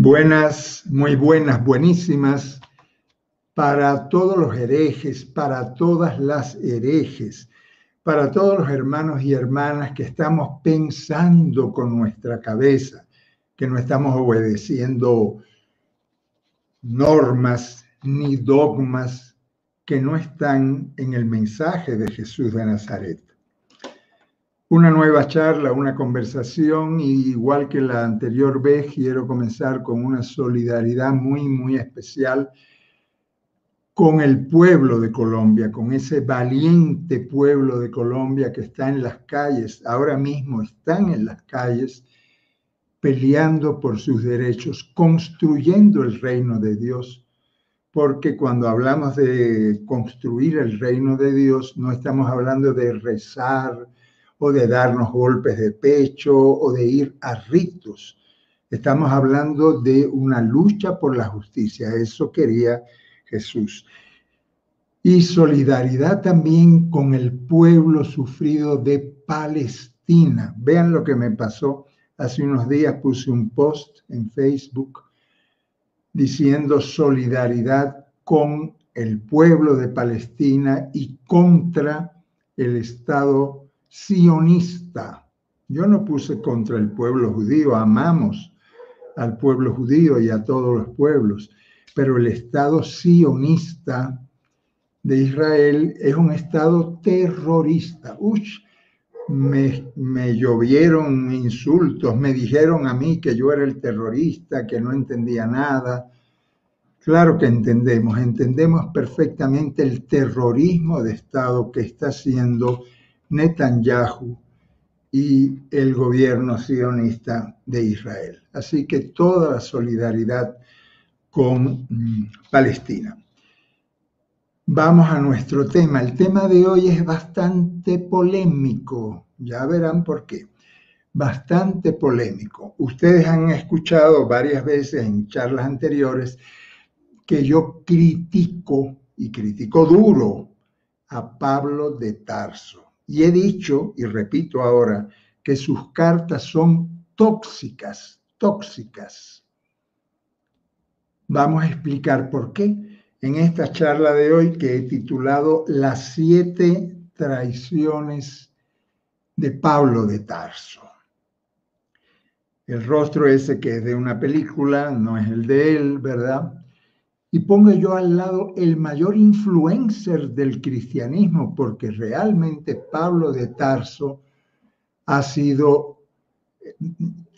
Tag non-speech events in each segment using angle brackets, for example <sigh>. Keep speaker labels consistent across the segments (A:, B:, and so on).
A: Buenas, muy buenas, buenísimas para todos los herejes, para todas las herejes, para todos los hermanos y hermanas que estamos pensando con nuestra cabeza, que no estamos obedeciendo normas ni dogmas que no están en el mensaje de Jesús de Nazaret una nueva charla, una conversación, y igual que la anterior vez, quiero comenzar con una solidaridad muy, muy especial con el pueblo de Colombia, con ese valiente pueblo de Colombia que está en las calles, ahora mismo están en las calles peleando por sus derechos, construyendo el reino de Dios, porque cuando hablamos de construir el reino de Dios, no estamos hablando de rezar, o de darnos golpes de pecho o de ir a ritos. Estamos hablando de una lucha por la justicia. Eso quería Jesús. Y solidaridad también con el pueblo sufrido de Palestina. Vean lo que me pasó. Hace unos días puse un post en Facebook diciendo solidaridad con el pueblo de Palestina y contra el Estado sionista. Yo no puse contra el pueblo judío, amamos al pueblo judío y a todos los pueblos, pero el Estado sionista de Israel es un Estado terrorista. Uy, me, me llovieron insultos, me dijeron a mí que yo era el terrorista, que no entendía nada. Claro que entendemos, entendemos perfectamente el terrorismo de Estado que está haciendo Netanyahu y el gobierno sionista de Israel. Así que toda la solidaridad con mm, Palestina. Vamos a nuestro tema. El tema de hoy es bastante polémico. Ya verán por qué. Bastante polémico. Ustedes han escuchado varias veces en charlas anteriores que yo critico y critico duro a Pablo de Tarso. Y he dicho, y repito ahora, que sus cartas son tóxicas, tóxicas. Vamos a explicar por qué en esta charla de hoy que he titulado Las siete traiciones de Pablo de Tarso. El rostro ese que es de una película, no es el de él, ¿verdad? Y pongo yo al lado el mayor influencer del cristianismo, porque realmente Pablo de Tarso ha sido,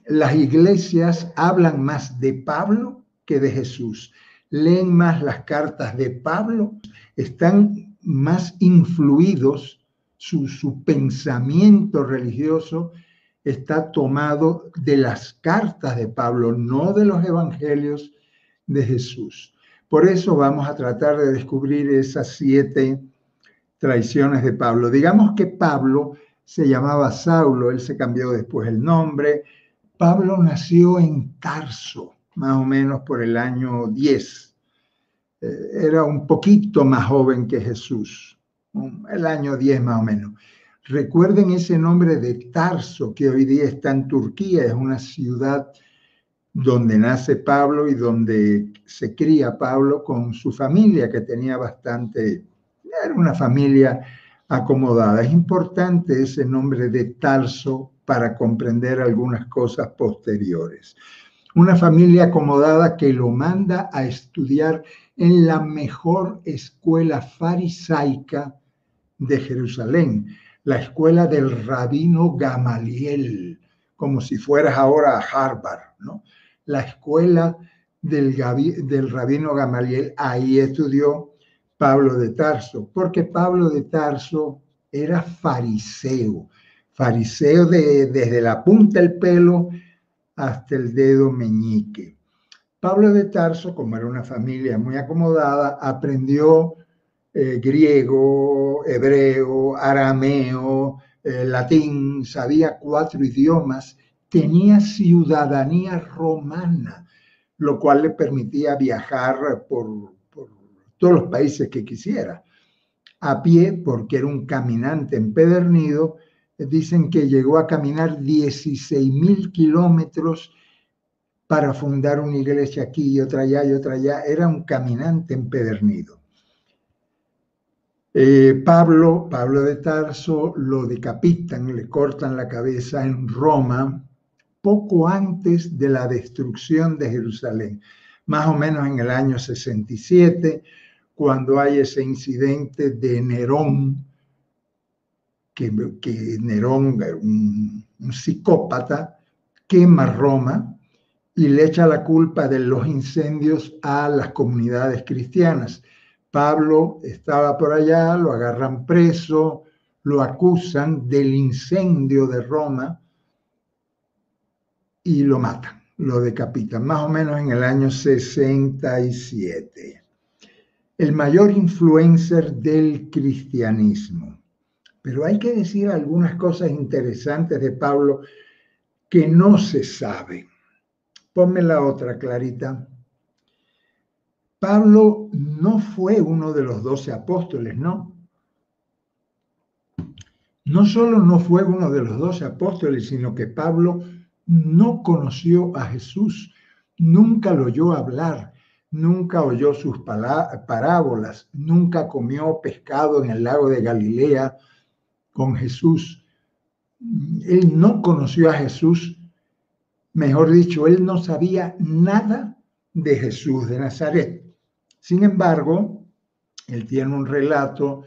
A: las iglesias hablan más de Pablo que de Jesús, leen más las cartas de Pablo, están más influidos, su, su pensamiento religioso está tomado de las cartas de Pablo, no de los evangelios de Jesús. Por eso vamos a tratar de descubrir esas siete traiciones de Pablo. Digamos que Pablo se llamaba Saulo, él se cambió después el nombre. Pablo nació en Tarso, más o menos por el año 10. Eh, era un poquito más joven que Jesús, el año 10 más o menos. Recuerden ese nombre de Tarso, que hoy día está en Turquía, es una ciudad donde nace Pablo y donde se cría Pablo con su familia, que tenía bastante, era una familia acomodada. Es importante ese nombre de Tarso para comprender algunas cosas posteriores. Una familia acomodada que lo manda a estudiar en la mejor escuela farisaica de Jerusalén, la escuela del rabino Gamaliel, como si fueras ahora a Harvard, ¿no? La escuela del, rabino Gamaliel, ahí estudió Pablo de Tarso, porque Pablo de Tarso era fariseo, fariseo de, desde la punta del pelo hasta el dedo meñique. Pablo de Tarso, como era una familia muy acomodada, aprendió eh, griego, hebreo, arameo, eh, latín, sabía cuatro idiomas tenía ciudadanía romana, lo cual le permitía viajar por, todos los países que quisiera. A pie, porque era un caminante empedernido, dicen que llegó a caminar 16 mil kilómetros para fundar una iglesia aquí y otra allá y otra allá. Era un caminante empedernido. Eh, Pablo, Pablo de Tarso, lo decapitan, le cortan la cabeza en Roma poco antes de la destrucción de Jerusalén, más o menos en el año 67, cuando hay ese incidente de Nerón, que, Nerón, un, un psicópata, quema Roma y le echa la culpa de los incendios a las comunidades cristianas. Pablo estaba por allá, lo agarran preso, lo acusan del incendio de Roma y lo matan, lo decapitan, más o menos en el año 67. El mayor influencer del cristianismo. Pero hay que decir algunas cosas interesantes de Pablo que no se sabe. Ponme la otra, Clarita. Pablo no fue uno de los doce apóstoles, ¿no? No solo no fue uno de los doce apóstoles, sino que Pablo no conoció a Jesús, nunca lo oyó hablar, nunca oyó sus parábolas, nunca comió pescado en el lago de Galilea con Jesús. Él no conoció a Jesús Mejor dicho, él no sabía nada de Jesús de Nazaret. Sin embargo, él tiene un relato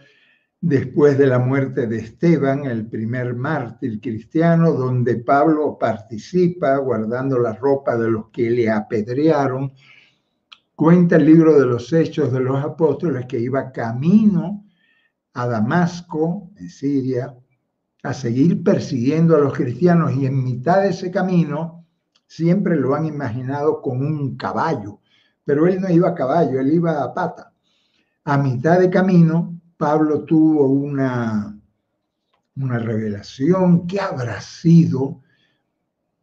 A: después de la muerte de Esteban, el primer mártir cristiano, donde Pablo participa guardando la ropa de los que le apedrearon. Cuenta el libro de los Hechos de los Apóstoles que iba camino a Damasco, en Siria, a seguir persiguiendo a los cristianos y en mitad de ese camino siempre lo han imaginado con un caballo, pero él no iba a caballo, él iba a pata. A mitad de camino, Pablo tuvo una, una revelación. ¿Qué habrá sido?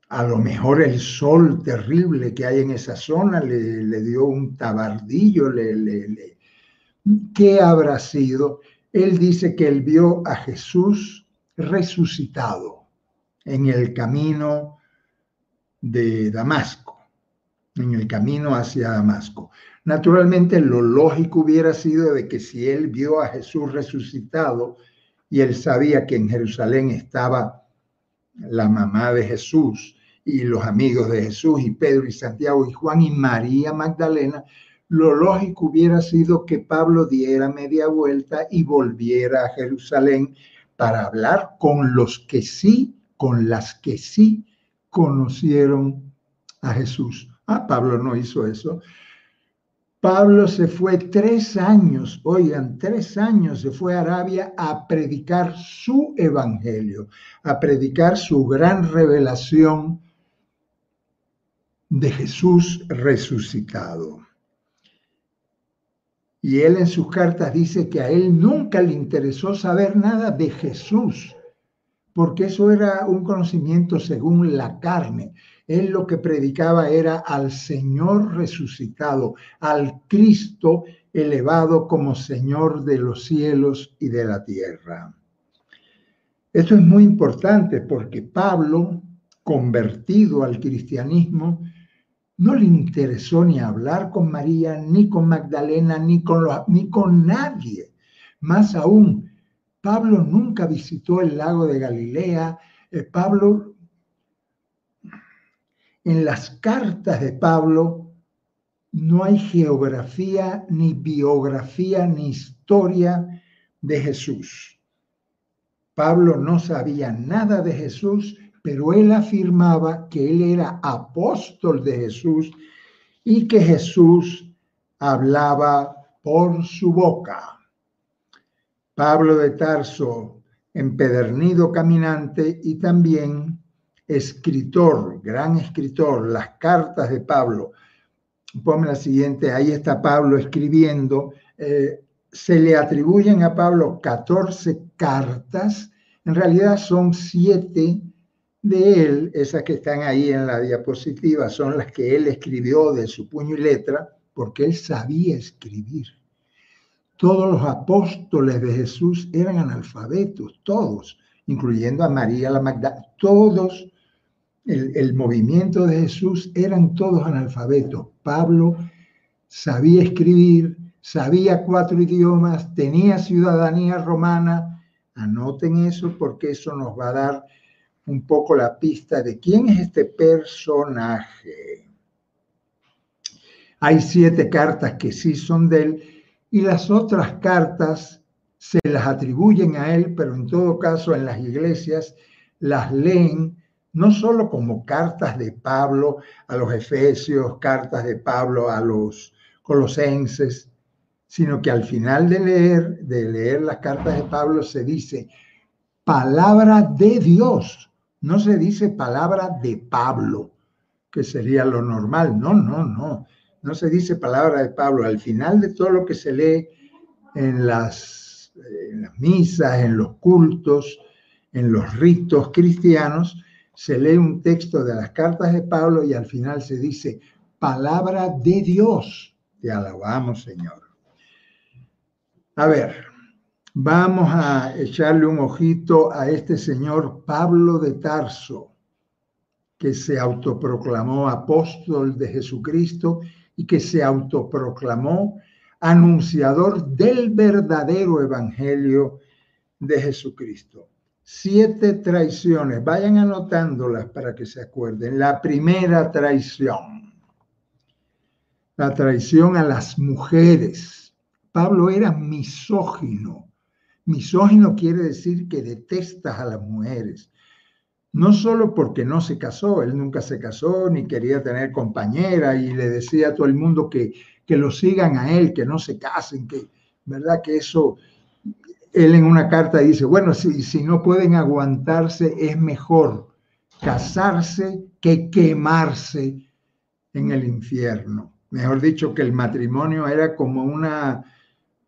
A: A lo mejor el sol terrible que hay en esa zona le, dio un tabardillo. Le, ¿Qué habrá sido? Él dice que él vio a Jesús resucitado en el camino de Damasco, en el camino hacia Damasco. Naturalmente, lo lógico hubiera sido de que si él vio a Jesús resucitado y él sabía que en Jerusalén estaba la mamá de Jesús y los amigos de Jesús y Pedro y Santiago y Juan y María Magdalena, lo lógico hubiera sido que Pablo diera media vuelta y volviera a Jerusalén para hablar con los que sí, con las que sí conocieron a Jesús. Ah, Pablo no hizo eso. Pablo se fue tres años, oigan, tres años se fue a Arabia a predicar su evangelio, a predicar su gran revelación de Jesús resucitado. Y él en sus cartas dice que a él nunca le interesó saber nada de Jesús, porque eso era un conocimiento según la carne. Él lo que predicaba era al Señor resucitado, al Cristo elevado como Señor de los cielos y de la tierra. Esto es muy importante porque Pablo, convertido al cristianismo, no le interesó ni hablar con María, ni con Magdalena, ni con, ni con nadie. Más aún, Pablo nunca visitó el lago de Galilea. Eh, Pablo, en las cartas de Pablo, no hay geografía, ni biografía, ni historia de Jesús. Pablo no sabía nada de Jesús, pero él afirmaba que él era apóstol de Jesús y que Jesús hablaba por su boca. Pablo de Tarso, empedernido caminante y también escritor, gran escritor, las cartas de Pablo. Ponme la siguiente, ahí está Pablo escribiendo. Eh, se le atribuyen a Pablo 14 cartas, en realidad son siete de él, esas que están ahí en la diapositiva, son las que él escribió de su puño y letra, porque él sabía escribir. Todos los apóstoles de Jesús eran analfabetos, todos, incluyendo a María la Magdalena, todos el, movimiento de Jesús eran todos analfabetos. Pablo sabía escribir, sabía cuatro idiomas, tenía ciudadanía romana. Anoten eso porque eso nos va a dar un poco la pista de quién es este personaje. Hay siete cartas que sí son de él y las otras cartas se las atribuyen a él, pero en todo caso en las iglesias las leen no solo como cartas de Pablo a los Efesios, cartas de Pablo a los Colosenses, sino que al final de leer, de leer las cartas de Pablo se dice palabra de Dios, no se dice palabra de Pablo, que sería lo normal, no, no, no, no se dice palabra de Pablo, al final de todo lo que se lee en las, en las misas, en los cultos, en los ritos cristianos, se lee un texto de las cartas de Pablo y al final se dice, palabra de Dios. Te alabamos, Señor. A ver, vamos a echarle un ojito a este señor Pablo de Tarso, que se autoproclamó apóstol de Jesucristo y que se autoproclamó anunciador del verdadero evangelio de Jesucristo siete traiciones. Vayan anotándolas para que se acuerden. La primera traición, la traición a las mujeres. Pablo era misógino. Misógino quiere decir que detestas a las mujeres. No solo porque no se casó, él nunca se casó ni quería tener compañera y le decía a todo el mundo que, que lo sigan a él, que no se casen, que, ¿verdad? Que eso él en una carta dice, bueno, si, si no pueden aguantarse, es mejor casarse que quemarse en el infierno. Mejor dicho, que el matrimonio era como, una,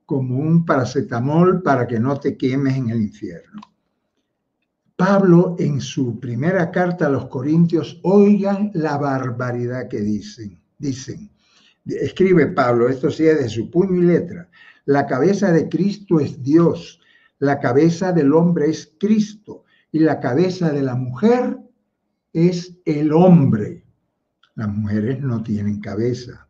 A: como un paracetamol para que no te quemes en el infierno. Pablo en su primera carta a los Corintios, oigan la barbaridad que dicen. Dicen, escribe Pablo, esto sí es de su puño y letra. La cabeza de Cristo es Dios, la cabeza del hombre es Cristo y la cabeza de la mujer es el hombre. Las mujeres no tienen cabeza.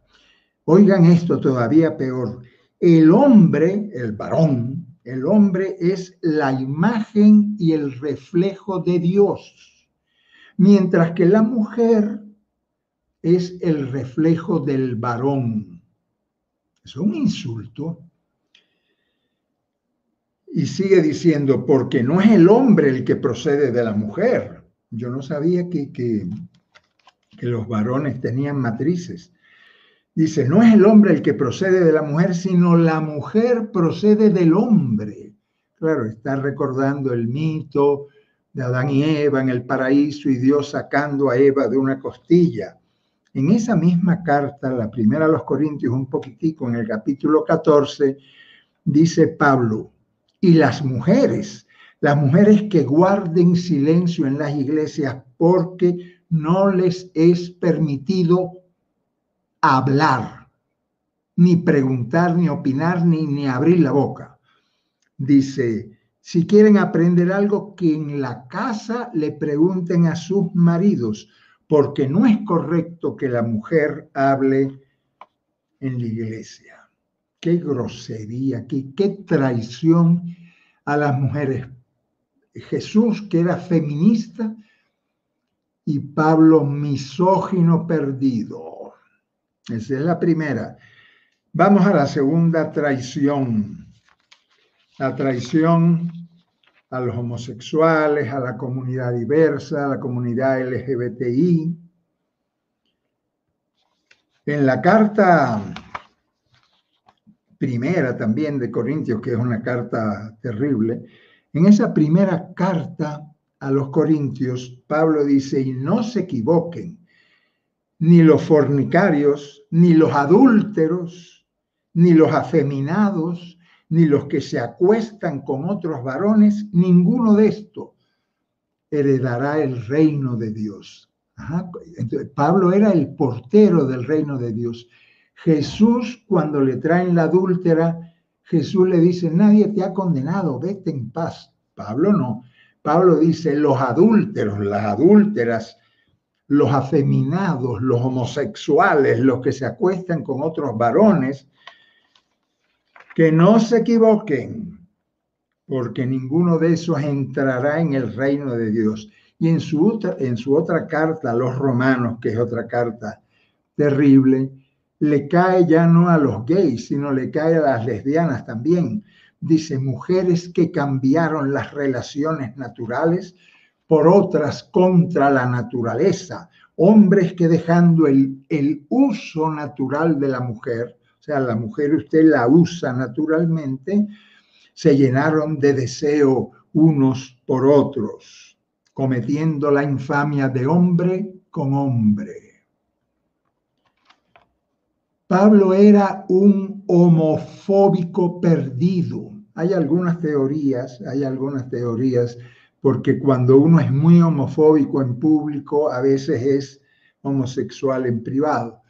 A: Oigan esto todavía peor. El hombre, el varón, el hombre es la imagen y el reflejo de Dios, mientras que la mujer es el reflejo del varón. Es un insulto. Y sigue diciendo, porque no es el hombre el que procede de la mujer. Yo no sabía que, que, los varones tenían matrices. Dice, no es el hombre el que procede de la mujer, sino la mujer procede del hombre. Claro, está recordando el mito de Adán y Eva en el paraíso y Dios sacando a Eva de una costilla. En esa misma carta, la primera a los Corintios, un poquitico en el capítulo 14, dice Pablo, y las mujeres, las mujeres que guarden silencio en las iglesias porque no les es permitido hablar, ni preguntar, ni opinar, ni, ni abrir la boca. Dice, si quieren aprender algo, que en la casa le pregunten a sus maridos, porque no es correcto que la mujer hable en la iglesia qué grosería, qué, traición a las mujeres. Jesús, que era feminista, y Pablo, misógino perdido. Esa es la primera. Vamos a la segunda traición. La traición a los homosexuales, a la comunidad diversa, a la comunidad LGBTI. En la carta primera también de Corintios, que es una carta terrible, en esa primera carta a los Corintios, Pablo dice, y no se equivoquen, ni los fornicarios, ni los adúlteros, ni los afeminados, ni los que se acuestan con otros varones, ninguno de estos heredará el reino de Dios. Pablo era el portero del reino de Dios. Jesús, cuando le traen la adúltera, Jesús le dice, nadie te ha condenado, vete en paz. Pablo no. Pablo dice, los adúlteros, las adúlteras, los afeminados, los homosexuales, los que se acuestan con otros varones, que no se equivoquen, porque ninguno de esos entrará en el reino de Dios. Y en su, en su otra carta a los romanos, que es otra carta terrible, le cae ya no a los gays, sino le cae a las lesbianas también. Dice, mujeres que cambiaron las relaciones naturales por otras contra la naturaleza, hombres que dejando el, el uso natural de la mujer, o sea, la mujer usted la usa naturalmente, se llenaron de deseo unos por otros, cometiendo la infamia de hombre con hombre. Pablo era un homofóbico perdido. Hay algunas teorías, hay algunas teorías porque cuando uno es muy homofóbico en público, a veces es homosexual en privado.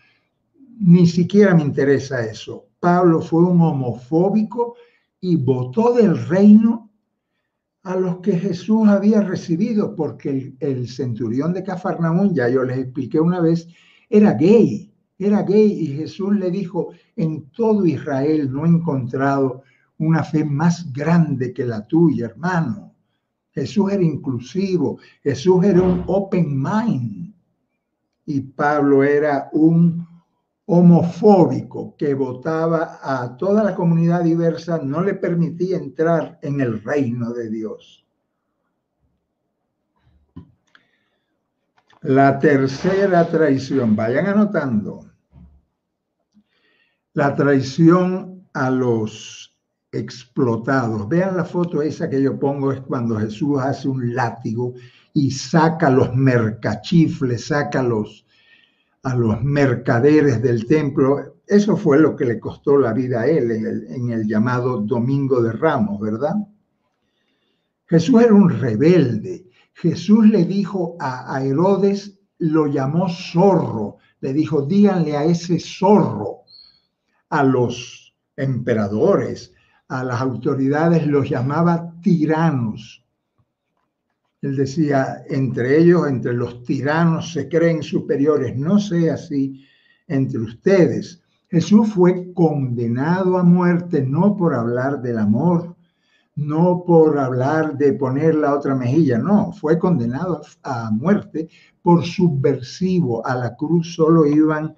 A: Ni siquiera me interesa eso. Pablo fue un homofóbico y votó del reino a los que Jesús había recibido, porque el, centurión de Cafarnaún, ya yo les expliqué una vez, era gay, era gay y Jesús le dijo, en todo Israel no he encontrado una fe más grande que la tuya, hermano. Jesús era inclusivo, Jesús era un open mind y Pablo era un homofóbico que votaba a toda la comunidad diversa, no le permitía entrar en el reino de Dios. La tercera traición, vayan anotando, la traición a los explotados. Vean la foto esa que yo pongo, es cuando Jesús hace un látigo y saca los mercachifles, saca los, a los mercaderes del templo. Eso fue lo que le costó la vida a él en el, llamado Domingo de Ramos, ¿verdad? Jesús era un rebelde. Jesús le dijo a, a Herodes, lo llamó zorro, le dijo, díganle a ese zorro, a los emperadores, a las autoridades los llamaba tiranos. Él decía, entre ellos, entre los tiranos se creen superiores, no sea así entre ustedes. Jesús fue condenado a muerte no por hablar del amor, no por hablar de poner la otra mejilla, no, fue condenado a muerte por subversivo. A la cruz solo iban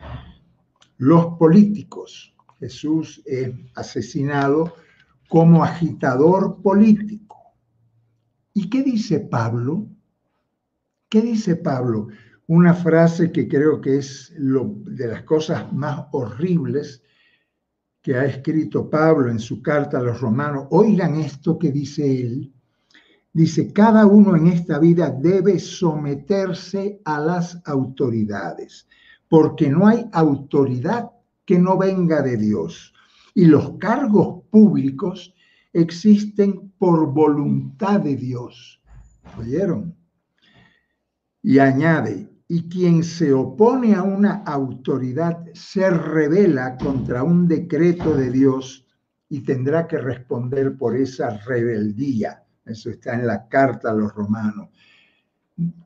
A: los políticos. Jesús es asesinado como agitador político. ¿Y qué dice Pablo? ¿Qué dice Pablo? Una frase que creo que es de las cosas más horribles que ha escrito Pablo en su carta a los romanos. Oigan esto que dice él. Dice, cada uno en esta vida debe someterse a las autoridades, porque no hay autoridad que no venga de Dios y los cargos públicos existen por voluntad de Dios. ¿Oyeron? Y añade, y quien se opone a una autoridad se revela contra un decreto de Dios y tendrá que responder por esa rebeldía. Eso está en la carta a los romanos.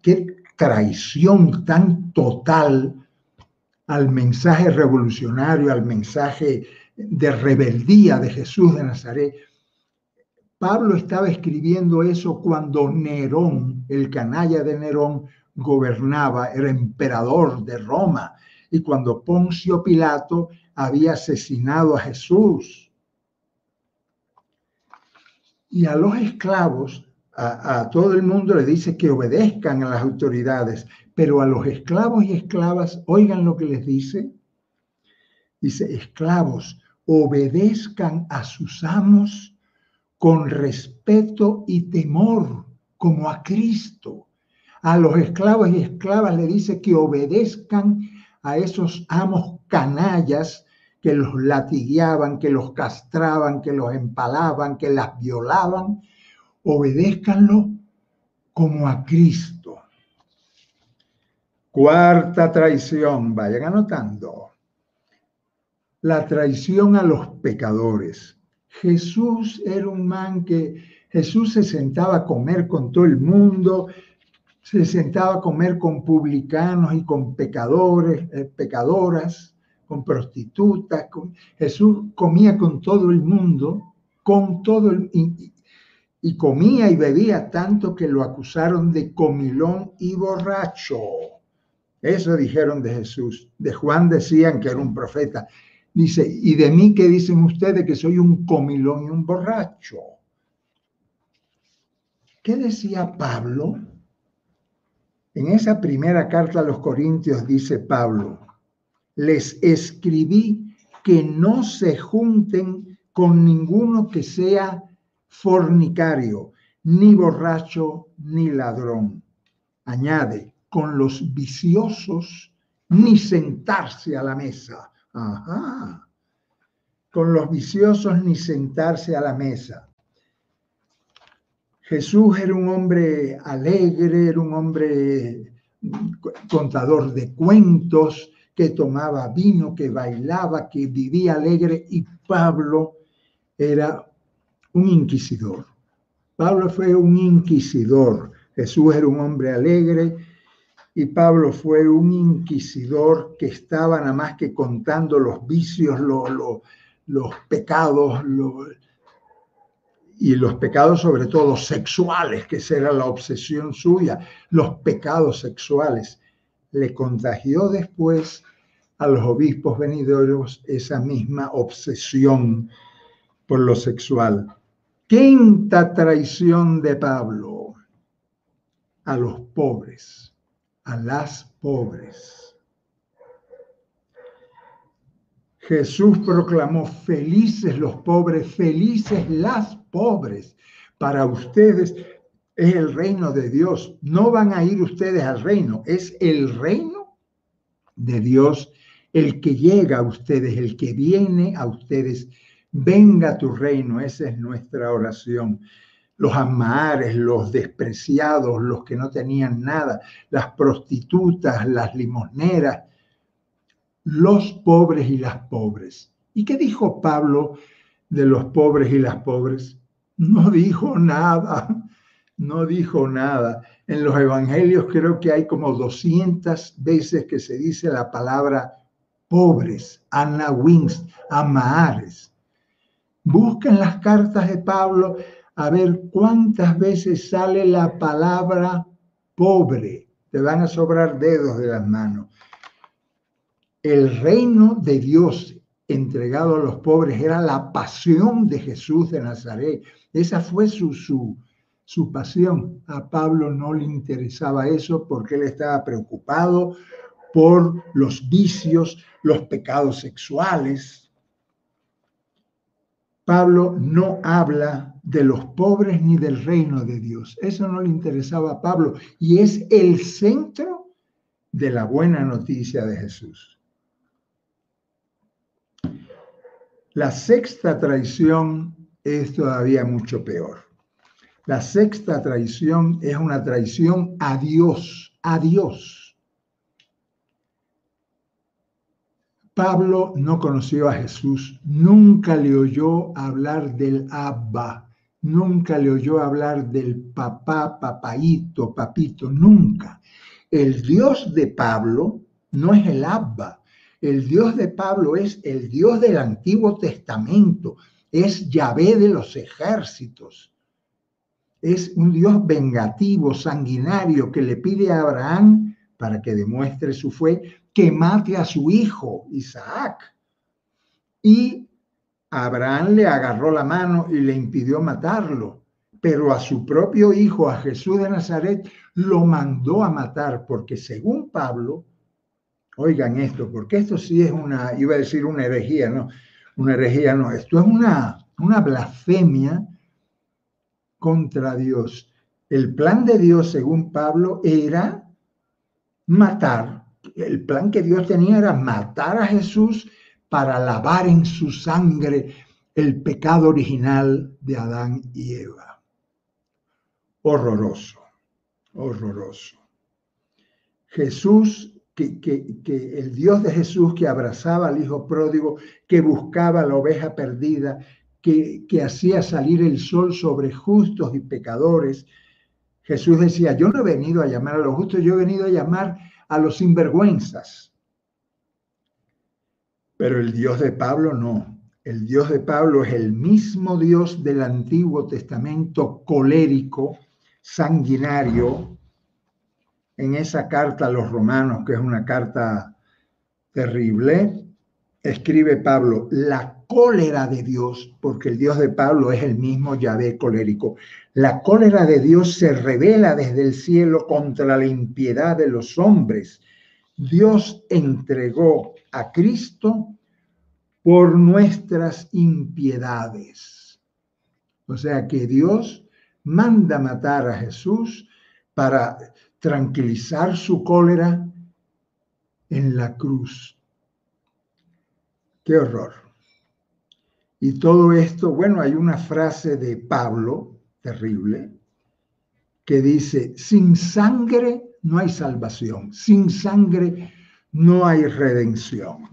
A: Qué traición tan total al mensaje revolucionario, al mensaje de rebeldía de Jesús de Nazaret. Pablo estaba escribiendo eso cuando Nerón, el canalla de Nerón, gobernaba, era emperador de Roma, y cuando Poncio Pilato había asesinado a Jesús. Y a los esclavos, a, todo el mundo le dice que obedezcan a las autoridades, pero a los esclavos y esclavas, oigan lo que les dice. Dice, esclavos, obedezcan a sus amos con respeto y temor, como a Cristo. A los esclavos y esclavas le dice que obedezcan a esos amos canallas que los latigueaban, que los castraban, que los empalaban, que las violaban. Obedézcanlo como a Cristo. Cuarta traición, vayan anotando la traición a los pecadores. Jesús era un man que Jesús se sentaba a comer con todo el mundo, se sentaba a comer con publicanos y con pecadores, eh, pecadoras, con prostitutas. Jesús comía con todo el mundo, con todo el, y comía y bebía tanto que lo acusaron de comilón y borracho. Eso dijeron de Jesús. De Juan decían que era un profeta. Dice, ¿y de mí qué dicen ustedes que soy un comilón y un borracho? ¿Qué decía Pablo? En esa primera carta a los Corintios dice Pablo, les escribí que no se junten con ninguno que sea fornicario, ni borracho, ni ladrón. Añade, con los viciosos, ni sentarse a la mesa. Ajá. Con los viciosos, ni sentarse a la mesa. Jesús era un hombre alegre, era un hombre contador de cuentos, que tomaba vino, que bailaba, que vivía alegre, y Pablo era un inquisidor. Pablo fue un inquisidor. Jesús era un hombre alegre y Pablo fue un inquisidor que estaba nada más que contando los vicios, los pecados, y los pecados sobre todo sexuales, que esa era la obsesión suya, los pecados sexuales. Le contagió después a los obispos venideros esa misma obsesión por lo sexual. Quinta traición de Pablo a los pobres, a las pobres. Jesús proclamó, felices los pobres, felices las pobres. Para ustedes es el reino de Dios. No van a ir ustedes al reino, es el reino de Dios el que llega a ustedes, el que viene a ustedes venga tu reino, esa es nuestra oración. Los amares, los despreciados, los que no tenían nada, las prostitutas, las limosneras, los pobres y las pobres. ¿Y qué dijo Pablo de los pobres y las pobres? No dijo nada, no dijo nada. En los evangelios creo que hay como 200 veces que se dice la palabra pobres, anawins, amares. Busquen las cartas de Pablo a ver cuántas veces sale la palabra pobre. Te van a sobrar dedos de las manos. El reino de Dios entregado a los pobres era la pasión de Jesús de Nazaret. Esa fue su, su, su pasión. A Pablo no le interesaba eso porque él estaba preocupado por los vicios, los pecados sexuales, Pablo no habla de los pobres ni del reino de Dios. Eso no le interesaba a Pablo y es el centro de la buena noticia de Jesús. La sexta traición es todavía mucho peor. La sexta traición es una traición a Dios, a Dios. Pablo no conoció a Jesús, nunca le oyó hablar del Abba, nunca le oyó hablar del papá, papaito, papito, nunca. El Dios de Pablo no es el Abba, el Dios de Pablo es el Dios del Antiguo Testamento, es Yahvé de los ejércitos. Es un Dios vengativo, sanguinario, que le pide a Abraham, para que demuestre su fe, que mate a su hijo Isaac. Y Abraham le agarró la mano y le impidió matarlo, pero a su propio hijo, a Jesús de Nazaret, lo mandó a matar, porque según Pablo, oigan esto, porque esto sí es una, iba a decir una herejía, no, una herejía no, esto es una, una blasfemia contra Dios. El plan de Dios, según Pablo, era matar el plan que Dios tenía era matar a Jesús para lavar en su sangre el pecado original de Adán y Eva. Horroroso, horroroso. Jesús, que, que, el Dios de Jesús que abrazaba al Hijo pródigo, que buscaba la oveja perdida, que, que hacía salir el sol sobre justos y pecadores, Jesús decía, yo no he venido a llamar a los justos, yo he venido a llamar a los sinvergüenzas. Pero el Dios de Pablo no. El Dios de Pablo es el mismo Dios del Antiguo Testamento colérico, sanguinario. En esa carta a los romanos, que es una carta terrible, escribe Pablo, la cólera de Dios, porque el Dios de Pablo es el mismo Yahvé colérico. La cólera de Dios se revela desde el cielo contra la impiedad de los hombres. Dios entregó a Cristo por nuestras impiedades. O sea que Dios manda matar a Jesús para tranquilizar su cólera en la cruz. Qué horror. Y todo esto, bueno, hay una frase de Pablo terrible que dice, sin sangre no hay salvación, sin sangre no hay redención.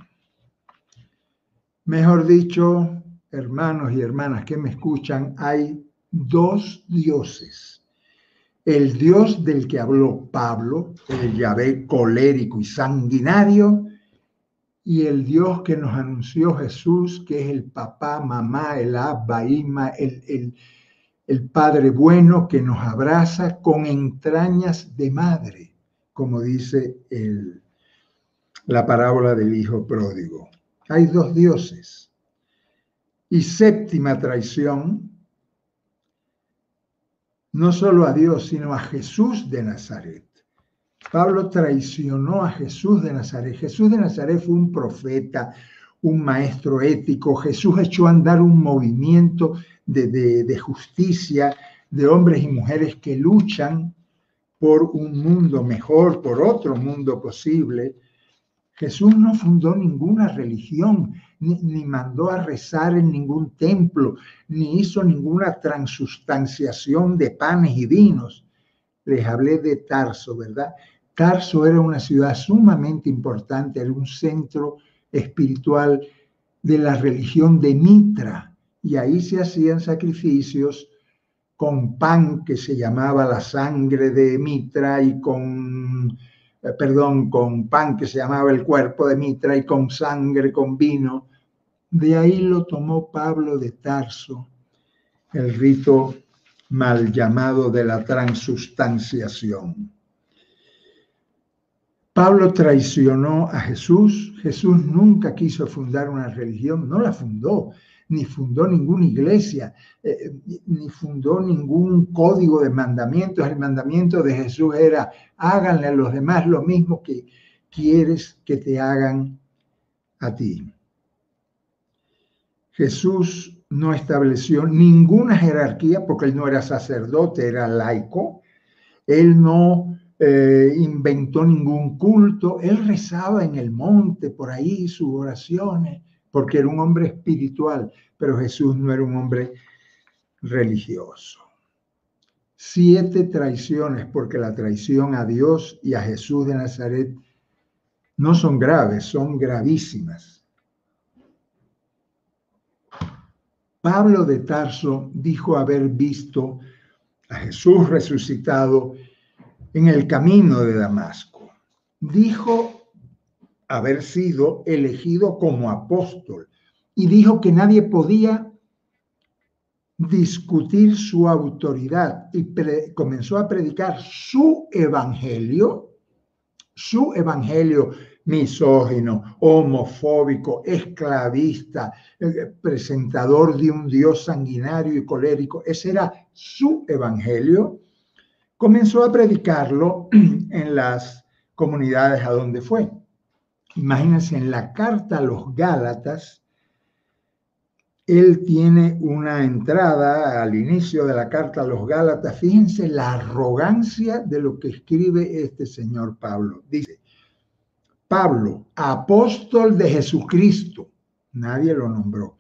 A: Mejor dicho, hermanos y hermanas que me escuchan, hay dos dioses. El Dios del que habló Pablo, el Yahvé colérico y sanguinario, y el Dios que nos anunció Jesús, que es el papá, mamá, el abba, el, el, Padre bueno que nos abraza con entrañas de madre, como dice el, la parábola del Hijo Pródigo. Hay dos dioses. Y séptima traición, no solo a Dios, sino a Jesús de Nazaret. Pablo traicionó a Jesús de Nazaret. Jesús de Nazaret fue un profeta, un maestro ético. Jesús echó a andar un movimiento de, justicia de hombres y mujeres que luchan por un mundo mejor, por otro mundo posible. Jesús no fundó ninguna religión, ni, ni, mandó a rezar en ningún templo, ni hizo ninguna transustanciación de panes y vinos. Les hablé de Tarso, ¿verdad? Tarso era una ciudad sumamente importante, era un centro espiritual de la religión de Mitra, y ahí se hacían sacrificios con pan que se llamaba la sangre de Mitra y con, eh, perdón, con pan que se llamaba el cuerpo de Mitra y con sangre, con vino. De ahí lo tomó Pablo de Tarso, el rito mal llamado de la transustanciación. Pablo traicionó a Jesús. Jesús nunca quiso fundar una religión, no la fundó, ni fundó ninguna iglesia, eh, ni fundó ningún código de mandamientos. El mandamiento de Jesús era, háganle a los demás lo mismo que quieres que te hagan a ti. Jesús no estableció ninguna jerarquía porque él no era sacerdote, era laico. Él no eh, inventó ningún culto, él rezaba en el monte, por ahí, sus oraciones, porque era un hombre espiritual, pero Jesús no era un hombre religioso. Siete traiciones, porque la traición a Dios y a Jesús de Nazaret no son graves, son gravísimas. Pablo de Tarso dijo haber visto a Jesús resucitado en el camino de Damasco. Dijo haber sido elegido como apóstol y dijo que nadie podía discutir su autoridad y comenzó a predicar su evangelio, su evangelio misógino, homofóbico, esclavista, eh, presentador de un Dios sanguinario y colérico. Ese era su evangelio comenzó a predicarlo <clears throat> en las comunidades a donde fue. Imagínense, en la carta a los Gálatas, él tiene una entrada al inicio de la carta a los Gálatas. Fíjense la arrogancia de lo que escribe este señor Pablo. Dice, Pablo, apóstol de Jesucristo, nadie lo nombró.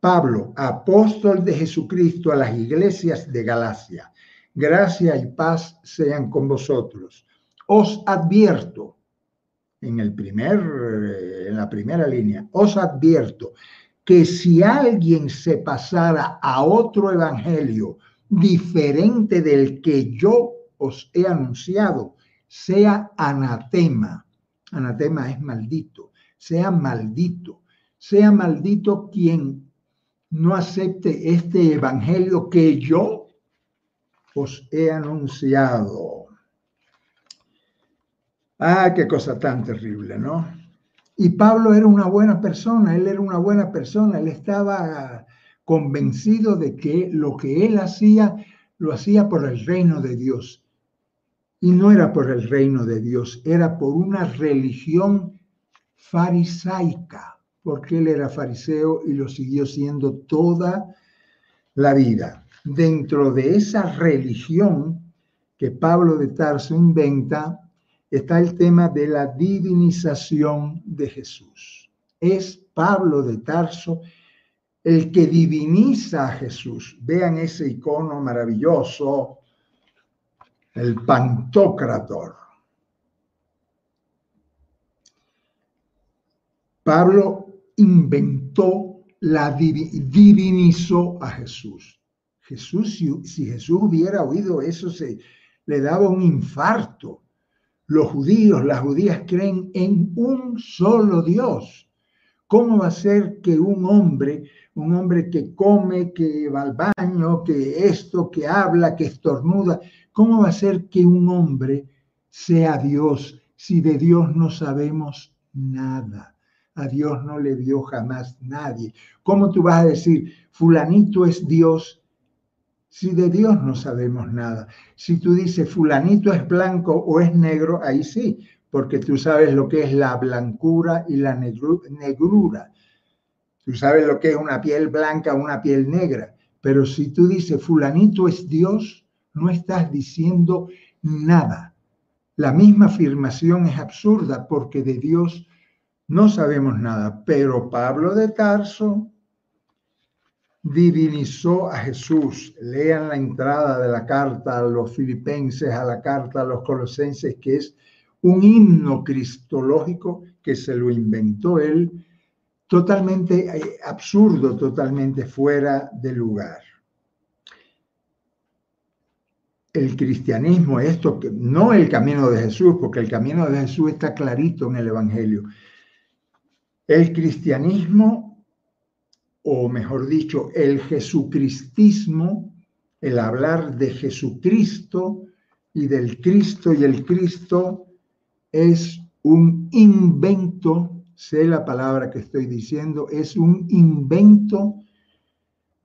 A: Pablo, apóstol de Jesucristo a las iglesias de Galacia gracia y paz sean con vosotros. Os advierto, en, el primer, eh, en la primera línea, os advierto que si alguien se pasara a otro evangelio diferente del que yo os he anunciado sea anatema. Anatema es maldito. Sea maldito. Sea maldito quien no acepte este evangelio que yo os he anunciado. Ah, qué cosa tan terrible, ¿no? Y Pablo era una buena persona, él era una buena persona, él estaba convencido de que lo que él hacía, lo hacía por el reino de Dios. Y no era por el reino de Dios, era por una religión farisaica, porque él era fariseo y lo siguió siendo toda la vida. Dentro de esa religión que Pablo de Tarso inventa, está el tema de la divinización de Jesús. Es Pablo de Tarso el que diviniza a Jesús. Vean ese icono maravilloso, el Pantocrator. Pablo inventó, la divinizó a Jesús. Jesús, si, Jesús hubiera oído eso, se le daba un infarto los judíos, las judías creen en un solo Dios. ¿Cómo va a ser que un hombre, un hombre que come, que va al baño, que esto, que habla, que estornuda, cómo va a ser que un hombre sea Dios si de Dios no sabemos nada? A Dios no le vio jamás nadie. ¿Cómo tú vas a decir, fulanito es Dios si de Dios no sabemos nada. Si tú dices fulanito es blanco o es negro, ahí sí, porque tú sabes lo que es la blancura y la negrura. Tú sabes lo que es una piel blanca o una piel negra. Pero si tú dices fulanito es Dios, no estás diciendo nada. La misma afirmación es absurda porque de Dios no sabemos nada. Pero Pablo de Tarso divinizó a Jesús. Lean la entrada de la carta a los filipenses, a la carta a los colosenses, que es un himno cristológico que se lo inventó él, totalmente eh, absurdo, totalmente fuera de lugar. El cristianismo, esto no el camino de Jesús, porque el camino de Jesús está clarito en el Evangelio. El cristianismo o mejor dicho, el jesucristismo, el hablar de Jesucristo y del Cristo y el Cristo es un invento, sé la palabra que estoy diciendo, es un invento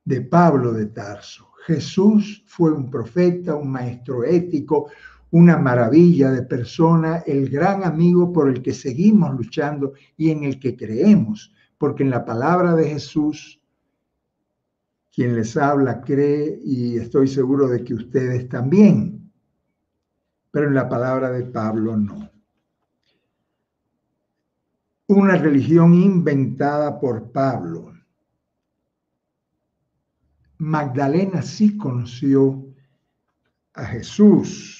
A: de Pablo de Tarso. Jesús fue un profeta, un maestro ético, una maravilla de persona, el gran amigo por el que seguimos luchando y en el que creemos porque en la palabra de Jesús, quien les habla cree y estoy seguro de que ustedes también, pero en la palabra de Pablo no. Una religión inventada por Pablo. Magdalena sí conoció a Jesús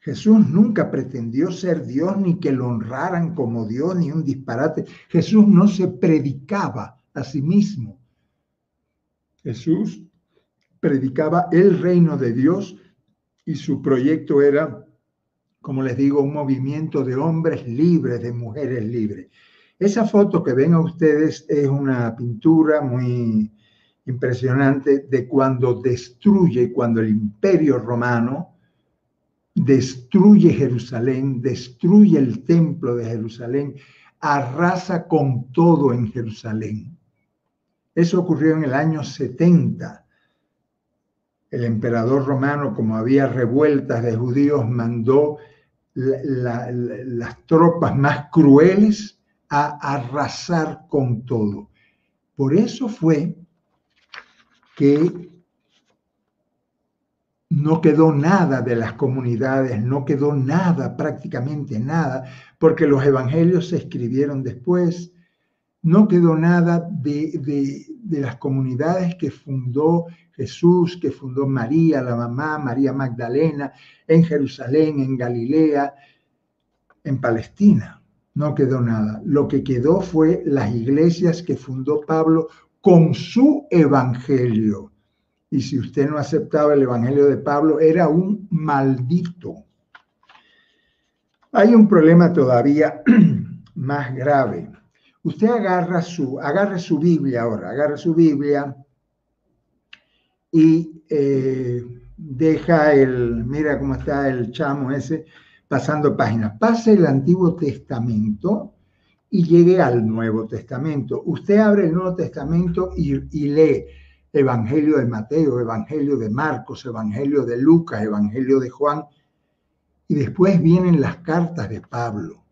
A: Jesús nunca pretendió ser Dios ni que lo honraran como Dios ni un disparate. Jesús no se predicaba a sí mismo. Jesús predicaba el reino de Dios y su proyecto era, como les digo, un movimiento de hombres libres, de mujeres libres. Esa foto que ven a ustedes es una pintura muy impresionante de cuando destruye, cuando el imperio romano destruye Jerusalén, destruye el templo de Jerusalén, arrasa con todo en Jerusalén. Eso ocurrió en el año 70. El emperador romano, como había revueltas de judíos, mandó las tropas más crueles a arrasar con todo. Por eso fue que no quedó nada de las comunidades, no quedó nada, prácticamente nada, porque los evangelios se escribieron después, no quedó nada de, las comunidades que fundó Jesús, que fundó María, la mamá, María Magdalena, en Jerusalén, en Galilea, en Palestina. No quedó nada. Lo que quedó fue las iglesias que fundó Pablo con su evangelio y si usted no aceptaba el Evangelio de Pablo, era un maldito. Hay un problema todavía <clears throat> más grave. Usted agarra su, agarre su Biblia ahora, agarra su Biblia y eh, deja el, mira cómo está el chamo ese, pasando páginas. Pase el Antiguo Testamento y llegue al Nuevo Testamento. Usted abre el Nuevo Testamento y lee Evangelio de Mateo, Evangelio de Marcos, Evangelio de Lucas, Evangelio de Juan, y después vienen las cartas de Pablo.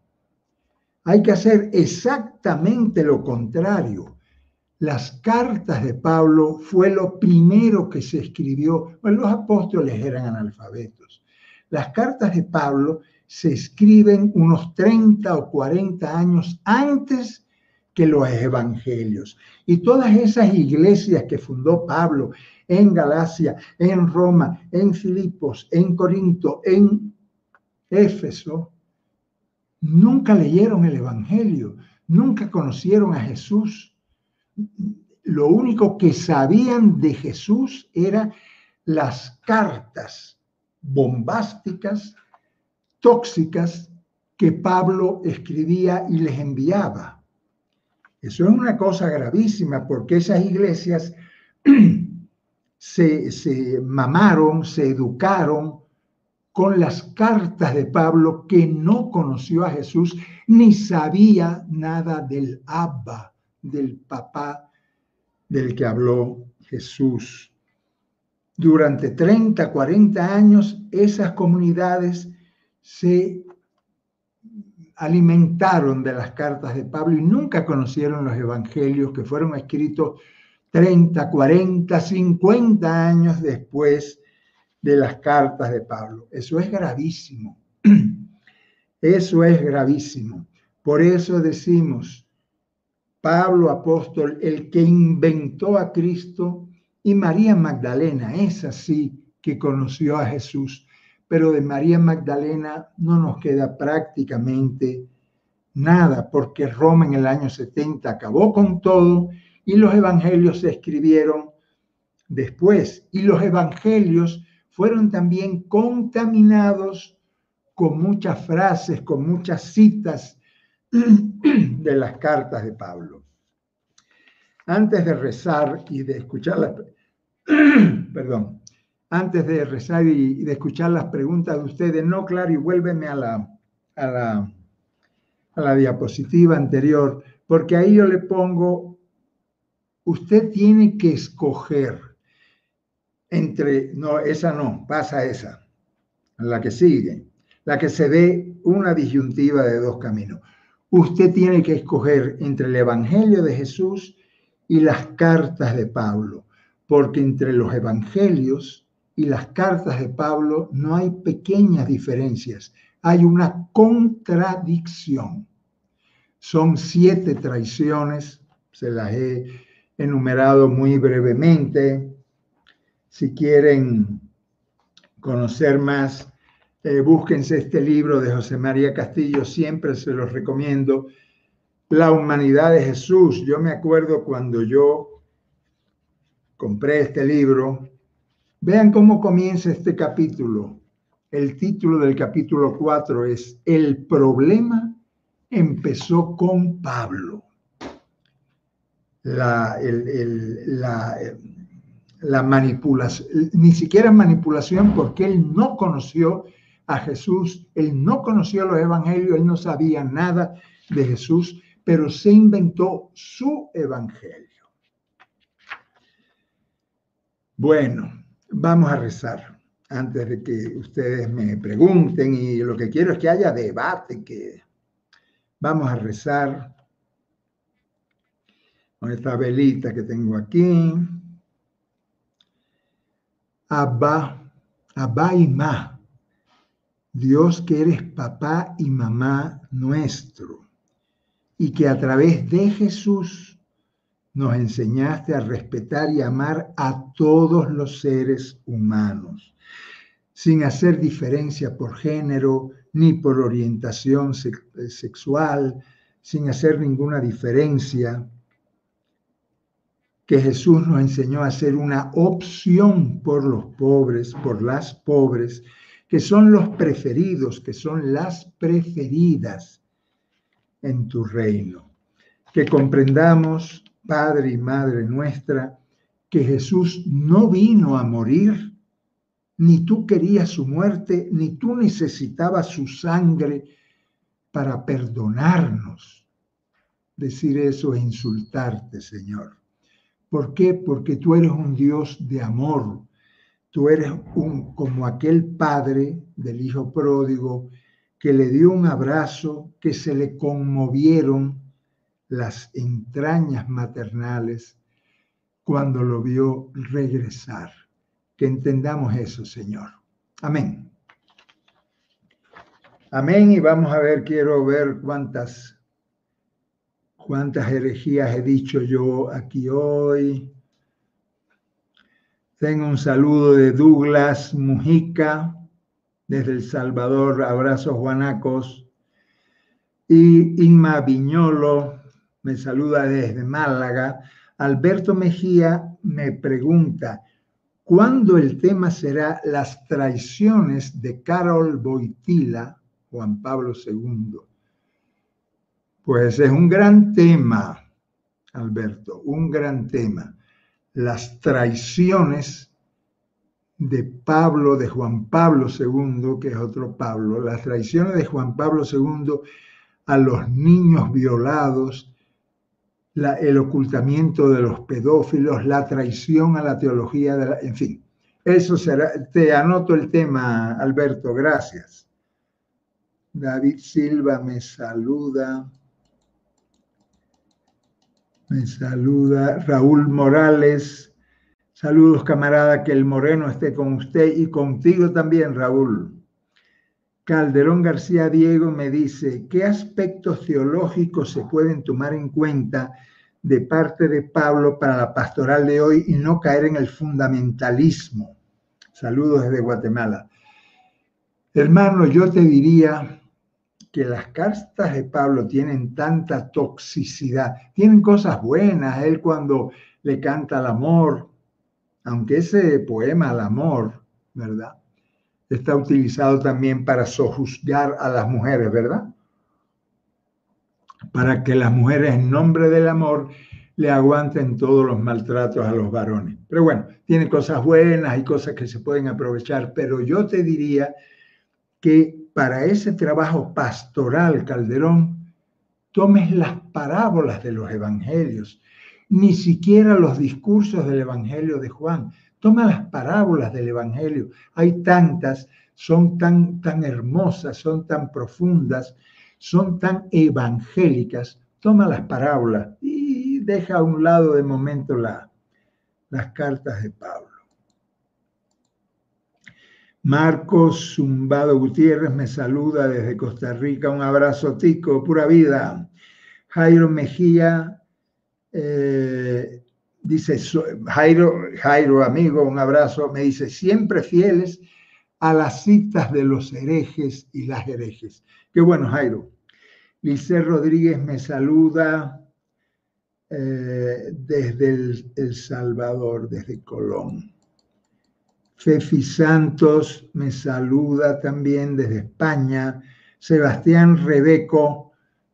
A: Hay que hacer exactamente lo contrario. Las cartas de Pablo fue lo primero que se escribió. Bueno, los apóstoles eran analfabetos. Las cartas de Pablo se escriben unos 30 o 40 años antes que los evangelios. Y todas esas iglesias que fundó Pablo en Galacia, en Roma, en Filipos, en Corinto, en Éfeso, nunca leyeron el evangelio, nunca conocieron a Jesús. Lo único que sabían de Jesús eran las cartas bombásticas, tóxicas que Pablo escribía y les enviaba. Eso es una cosa gravísima porque esas iglesias <clears throat> se, mamaron, se educaron con las cartas de Pablo que no conoció a Jesús ni sabía nada del Abba, del papá del que habló Jesús. Durante 30, 40 años, esas comunidades se alimentaron de las cartas de Pablo y nunca conocieron los evangelios que fueron escritos 30, 40, 50 años después de las cartas de Pablo. Eso es gravísimo. <clears throat> Eso es gravísimo. Por eso decimos, Pablo apóstol, el que inventó a Cristo, y María Magdalena, es así que conoció a Jesús pero de María Magdalena no nos queda prácticamente nada, porque Roma en el año 70 acabó con todo y los evangelios se escribieron después. Y los evangelios fueron también contaminados con muchas frases, con muchas citas <clears throat> de las cartas de Pablo. Antes de rezar y de escuchar las, <clears throat> perdón, antes de rezar y, de escuchar las preguntas de ustedes. No, claro, y vuélveme a la, a la, a la diapositiva anterior, porque ahí yo le pongo, usted tiene que escoger entre, no, esa no, pasa esa, la que sigue, la que se ve una disyuntiva de dos caminos. Usted tiene que escoger entre el Evangelio de Jesús y las cartas de Pablo, porque entre los evangelios y las cartas de Pablo no hay pequeñas diferencias, hay una contradicción. Son siete traiciones, se las he enumerado muy brevemente. Si quieren conocer más, eh, búsquense este libro de José María Castillo, siempre se los recomiendo. La humanidad de Jesús. Yo me acuerdo cuando yo compré este libro, Vean cómo comienza este capítulo. El título del capítulo 4 es El problema empezó con Pablo. La, la, manipulación, ni siquiera manipulación porque él no conoció a Jesús, él no conoció los evangelios, él no sabía nada de Jesús, pero se inventó su evangelio. Bueno, Vamos a rezar antes de que ustedes me pregunten y lo que quiero es que haya debate, que vamos a rezar con esta velita que tengo aquí. Abba, Abba y Ma, Dios que eres papá y mamá nuestro, y que a través de Jesús nos enseñaste a respetar y amar a todos los seres humanos, sin hacer diferencia por género ni por orientación eh, sexual, sin hacer ninguna diferencia. que Jesús nos enseñó a hacer una opción por los pobres, por las pobres, que son los preferidos, que son las preferidas en tu reino. Que comprendamos, Padre y Madre nuestra, que Jesús no vino a morir, ni tú querías su muerte, ni tú necesitabas su sangre para perdonarnos. Decir eso es insultarte, Señor. ¿Por qué? Porque tú eres un Dios de amor. Tú eres un como aquel padre del hijo pródigo que le dio un abrazo, que se le conmovieron las entrañas maternales cuando lo vio regresar. Que entendamos eso, Señor. Amén. Amén. Y vamos a ver, quiero ver cuántas cuántas herejías he dicho yo aquí hoy. Tengo un saludo de Douglas Mujica desde El Salvador, abrazos Juanacos. Y Inma Viñolo me saluda desde Málaga. Alberto Mejía me pregunta, ¿cuándo el tema será las traiciones de Carol Boitila, Juan Pablo II? Pues es un gran tema, Alberto, un gran tema. Las traiciones de Pablo, de Juan Pablo II, que es otro Pablo, las traiciones de Juan Pablo II a los niños violados, el ocultamiento de los pedófilos, la traición a la teología, de la, en fin. Eso será, te anoto el tema, Alberto, gracias. David Silva me saluda. Me saluda Raúl Morales. Saludos, camarada, que el moreno esté con usted y contigo también, Raúl. Calderón García Diego me dice, ¿qué aspectos teológicos se pueden tomar en cuenta de parte de Pablo para la pastoral de hoy y no caer en el fundamentalismo? Saludos desde Guatemala. Hermano, yo te diría que las cartas de Pablo tienen tanta toxicidad. Tienen cosas buenas, él cuando le canta al amor, aunque ese poema al amor, ¿verdad? Está utilizado también para sojuzgar a las mujeres, ¿verdad? Para que las mujeres en nombre del amor le aguanten todos los maltratos a los varones. Pero bueno, tiene cosas buenas y cosas que se pueden aprovechar, pero yo te diría que para ese trabajo pastoral, Calderón, tomes las parábolas de los evangelios, ni siquiera los discursos del evangelio de Juan. Toma las parábolas del evangelio. Hay tantas, son tan, tan hermosas, son tan profundas, son tan evangélicas. Toma las parábolas y deja a un lado de momento la, las cartas de Pablo. Marcos Zumbado Gutiérrez me saluda desde Costa Rica. Un abrazo, Tico, pura vida. Jairo Mejía eh, dice, Jairo, Jairo, amigo, un abrazo. Me dice, siempre fieles a las citas de los herejes y las herejes. Qué bueno, Jairo. Lice Rodríguez me saluda eh, desde el Salvador, desde Colón. Fefi Santos me saluda también desde España. Sebastián Rebeco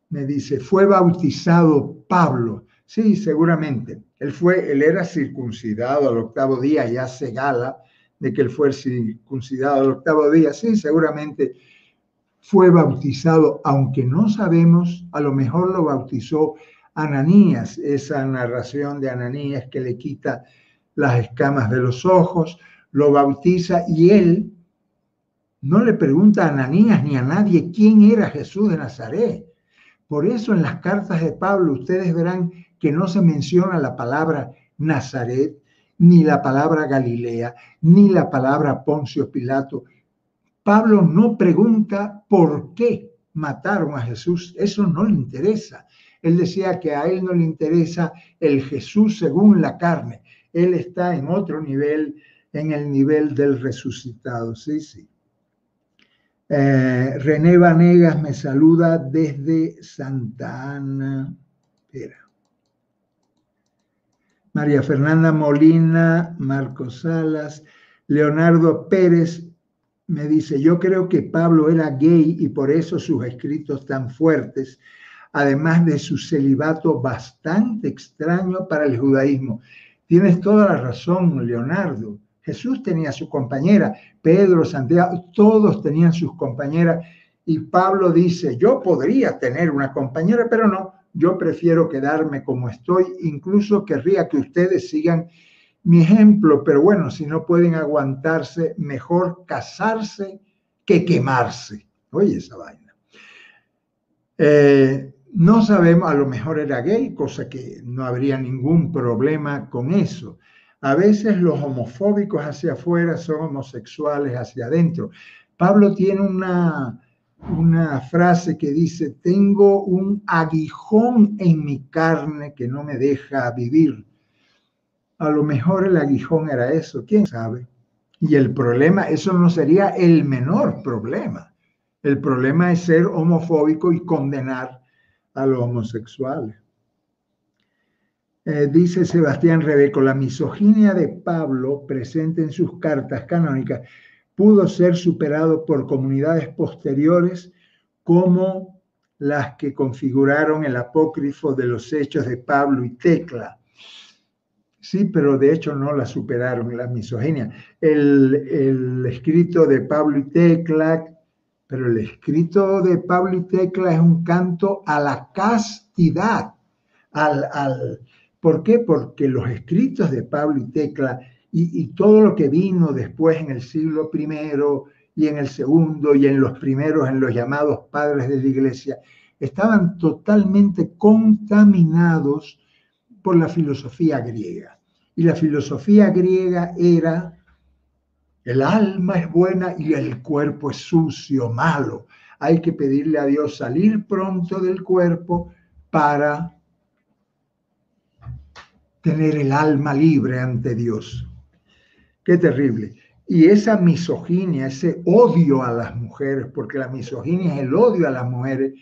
A: me dice, fue bautizado Pablo. Sí, seguramente. Él fue, él era circuncidado al octavo día, ya se gala de que él fue circuncidado al octavo día. Sí, seguramente fue bautizado, aunque no sabemos, a lo mejor lo bautizó Ananías, esa narración de Ananías que le quita las escamas de los ojos, lo bautiza y él no le pregunta a Ananías ni a nadie quién era Jesús de Nazaret. Por eso en las cartas de Pablo ustedes verán que no se menciona la palabra Nazaret, ni la palabra Galilea, ni la palabra Poncio Pilato. Pablo no pregunta por qué mataron a Jesús, eso no le interesa. Él decía que a él no le interesa el Jesús según la carne. Él está en otro nivel en el nivel del resucitado. Sí, sí. Eh, René Vanegas me saluda desde Santa Ana. Espera. María Fernanda Molina, Marcos Salas, Leonardo Pérez me dice, yo creo que Pablo era gay y por eso sus escritos tan fuertes, además de su celibato bastante extraño para el judaísmo. Tienes toda la razón, Leonardo. Jesús tenía su compañera, Pedro, Santiago, todos tenían sus compañeras. Y Pablo dice, yo podría tener una compañera, pero no, yo prefiero quedarme como estoy. Incluso querría que ustedes sigan mi ejemplo, pero bueno, si no pueden aguantarse, mejor casarse que quemarse. Oye esa vaina. Eh, no sabemos, a lo mejor era gay, cosa que no habría ningún problema con eso. A veces los homofóbicos hacia afuera son homosexuales hacia adentro. Pablo tiene una, una frase que dice, tengo un aguijón en mi carne que no me deja vivir. A lo mejor el aguijón era eso, quién sabe. Y el problema, eso no sería el menor problema. El problema es ser homofóbico y condenar a los homosexuales. Eh, dice Sebastián Rebeco, la misoginia de Pablo presente en sus cartas canónicas pudo ser superado por comunidades posteriores como las que configuraron el apócrifo de los hechos de Pablo y Tecla. Sí, pero de hecho no la superaron, la misoginia. El, escrito de Pablo y Tecla, pero el escrito de Pablo y Tecla es un canto a la castidad. Al, al, ¿Por qué? Porque los escritos de Pablo y Tecla y, todo lo que vino después en el siglo primero y en el segundo y en los primeros, en los llamados padres de la iglesia, estaban totalmente contaminados por la filosofía griega. Y la filosofía griega era, el alma es buena y el cuerpo es sucio, malo. Hay que pedirle a Dios salir pronto del cuerpo para tener el alma libre ante Dios. Qué terrible. Y esa misoginia, ese odio a las mujeres, porque la misoginia es el odio a las mujeres,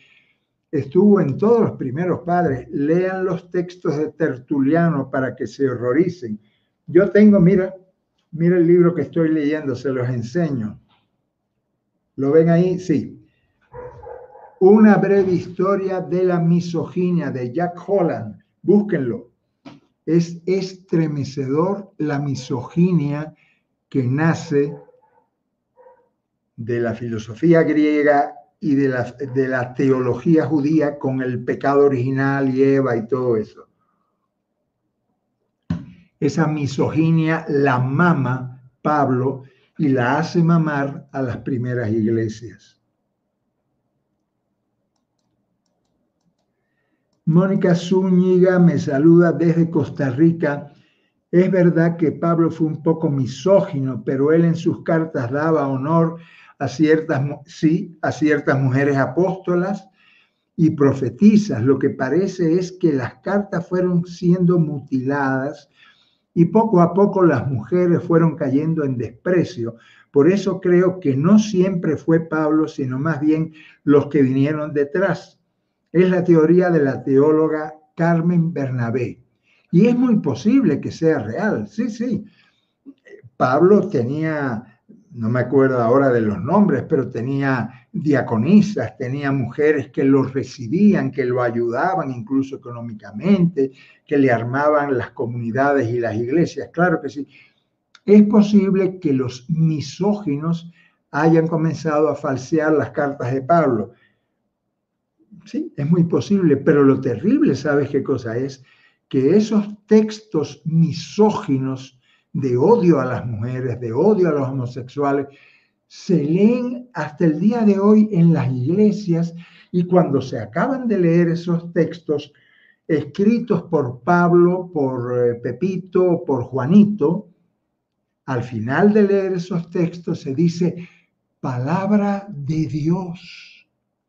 A: estuvo en todos los primeros padres. Lean los textos de Tertuliano para que se horroricen. Yo tengo, mira, mira el libro que estoy leyendo, se los enseño. ¿Lo ven ahí? Sí. Una breve historia de la misoginia de Jack Holland. Búsquenlo. Es estremecedor la misoginia que nace de la filosofía griega y de la, de teología judía con el pecado original y Eva y todo eso. Esa misoginia la mama Pablo y la hace mamar a las primeras iglesias. Mónica Zúñiga me saluda desde Costa Rica. Es verdad que Pablo fue un poco misógino, pero él en sus cartas daba honor a ciertas, sí, a ciertas mujeres apóstolas y profetizas. Lo que parece es que las cartas fueron siendo mutiladas y poco a poco las mujeres fueron cayendo en desprecio. Por eso creo que no siempre fue Pablo, sino más bien los que vinieron detrás. Es la teoría de la teóloga Carmen Bernabé. Y es muy posible que sea real. Sí, sí. Pablo tenía no me acuerdo ahora de los nombres, pero tenía diaconisas, tenía mujeres que lo recibían, que lo ayudaban incluso económicamente, que le armaban las comunidades y las iglesias. Claro que sí. Es posible que los misóginos hayan comenzado a falsear las cartas de Pablo. Sí, es muy posible, pero lo terrible, ¿sabes qué cosa es? Que esos textos misóginos de odio a las mujeres, de odio a los homosexuales, se leen hasta el día de hoy en las iglesias y cuando se acaban de leer esos textos escritos por Pablo, por eh, Pepito, por Juanito, al final de leer esos textos se dice palabra de Dios.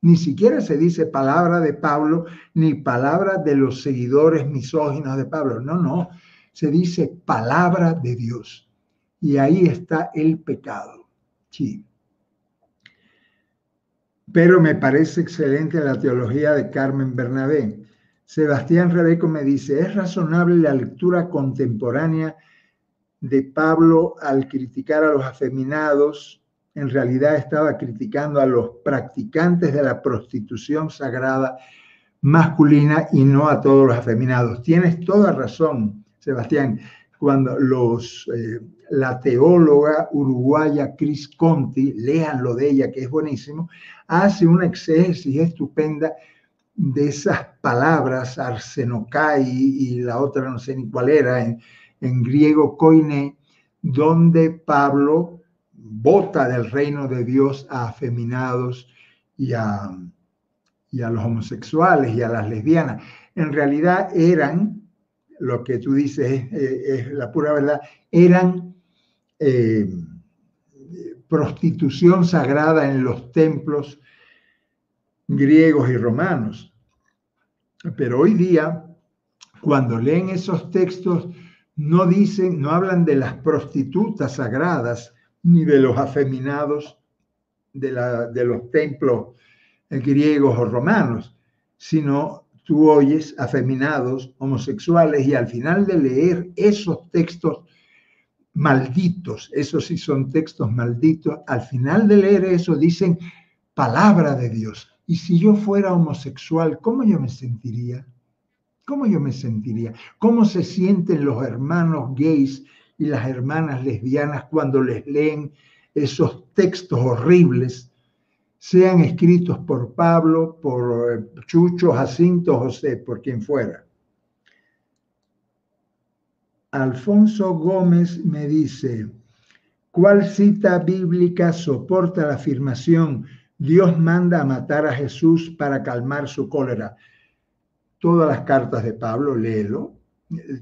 A: Ni siquiera se dice palabra de Pablo ni palabra de los seguidores misóginos de Pablo. No, no se dice palabra de Dios. Y ahí está el pecado. Sí. Pero me parece excelente la teología de Carmen Bernabé. Sebastián Rebeco me dice, ¿es razonable la lectura contemporánea de Pablo al criticar a los afeminados? En realidad estaba criticando a los practicantes de la prostitución sagrada masculina y no a todos los afeminados. Tienes toda razón, Sebastián, cuando los, eh, la teóloga uruguaya Cris Conti, léanlo de ella, que es buenísimo, hace una exégesis estupenda de esas palabras, arsenokai y la otra no sé ni cuál era, en, griego koine, donde Pablo vota del reino de Dios a afeminados y a, y a los homosexuales y a las lesbianas. En realidad eran, lo que tú dices es, la pura verdad, eran eh, prostitución sagrada en los templos griegos y romanos. Pero hoy día, cuando leen esos textos, no dicen, no hablan de las prostitutas sagradas ni de los afeminados de, la, de los templos griegos o romanos, sino tú oyes afeminados, homosexuales, y al final de leer esos textos malditos, esos sí son textos malditos, al final de leer eso dicen palabra de Dios. Y si yo fuera homosexual, ¿cómo yo me sentiría? ¿Cómo yo me sentiría? ¿Cómo se sienten los hermanos gays y las hermanas lesbianas cuando les leen esos textos horribles, sean escritos por Pablo, por eh, Chucho, Jacinto, José, por quien fuera? Alfonso Gómez me dice, ¿cuál cita bíblica soporta la afirmación Dios manda a matar a Jesús para calmar su cólera. Todas las cartas de Pablo, léelo.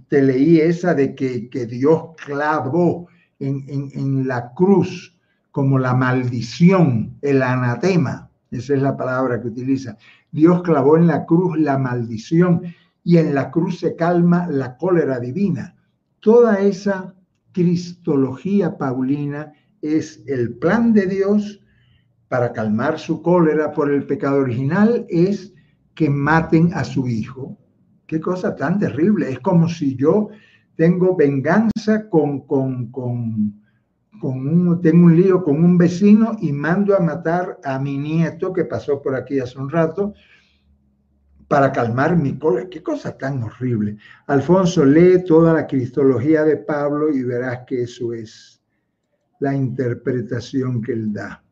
A: Te leí esa de que, Dios clavó en, en la cruz como la maldición, el anatema. Esa es la palabra que utiliza. Dios clavó en la cruz la maldición y en la cruz se calma la cólera divina. Toda esa cristología paulina es el plan de Dios para calmar su cólera por el pecado original es que maten a su hijo. Qué cosa tan terrible. Es como si yo tengo venganza con, con, con, con un, tengo un lío con un vecino y mando a matar a mi nieto que pasó por aquí hace un rato para calmar mi cólera. Qué cosa tan horrible. Alfonso, lee toda la cristología de Pablo y verás que eso es la interpretación que él da.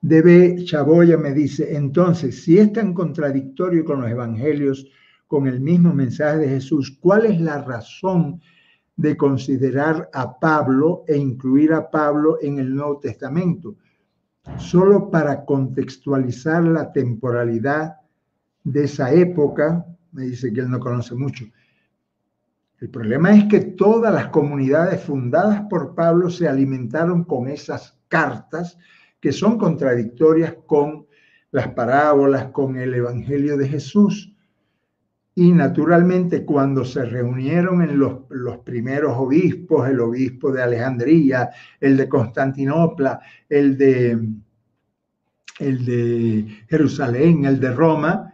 A: Debe Chaboya me dice, entonces, si es tan contradictorio con los evangelios, con el mismo mensaje de Jesús, ¿cuál es la razón de considerar a Pablo e incluir a Pablo en el Nuevo Testamento? Solo para contextualizar la temporalidad de esa época, me dice que él no conoce mucho. El problema es que todas las comunidades fundadas por Pablo se alimentaron con esas cartas que son contradictorias con las parábolas, con el Evangelio de Jesús. Y naturalmente cuando se reunieron en los, los, primeros obispos, el obispo de Alejandría, el de Constantinopla, el de, el de Jerusalén, el de Roma,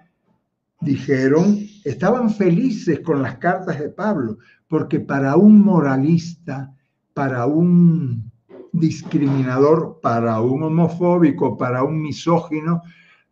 A: dijeron, estaban felices con las cartas de Pablo, porque para un moralista, para un discriminador para un homofóbico, para un misógino,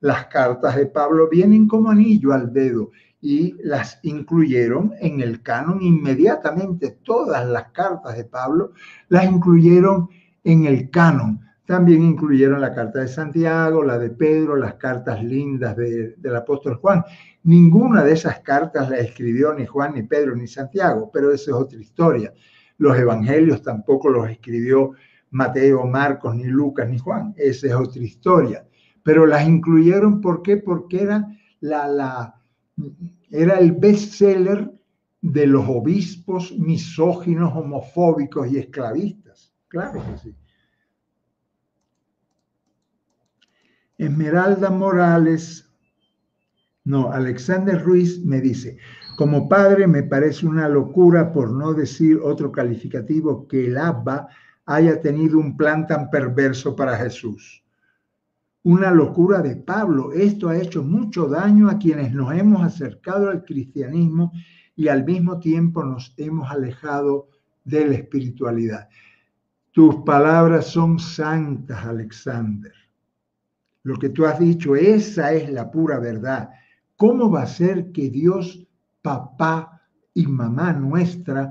A: las cartas de Pablo vienen como anillo al dedo y las incluyeron en el canon inmediatamente. Todas las cartas de Pablo las incluyeron en el canon. También incluyeron la carta de Santiago, la de Pedro, las cartas lindas del apóstol Juan. Ninguna de esas cartas la escribió ni Juan, ni Pedro, ni Santiago, pero esa es otra historia. Los evangelios tampoco los escribió Mateo, Marcos, ni Lucas, ni Juan. Esa es otra historia. Pero las incluyeron, ¿por qué? Porque era, la, la, era el bestseller de los obispos misóginos, homofóbicos y esclavistas. Claro que sí. Esmeralda Morales, no, Alexander Ruiz me dice, como padre me parece una locura, por no decir otro calificativo, que el ABBA haya tenido un plan tan perverso para Jesús. Una locura de Pablo. Esto ha hecho mucho daño a quienes nos hemos acercado al cristianismo y al mismo tiempo nos hemos alejado de la espiritualidad. Tus palabras son santas, Alexander. Lo que tú has dicho, esa es la pura verdad. ¿Cómo va a ser que Dios, papá y mamá nuestra,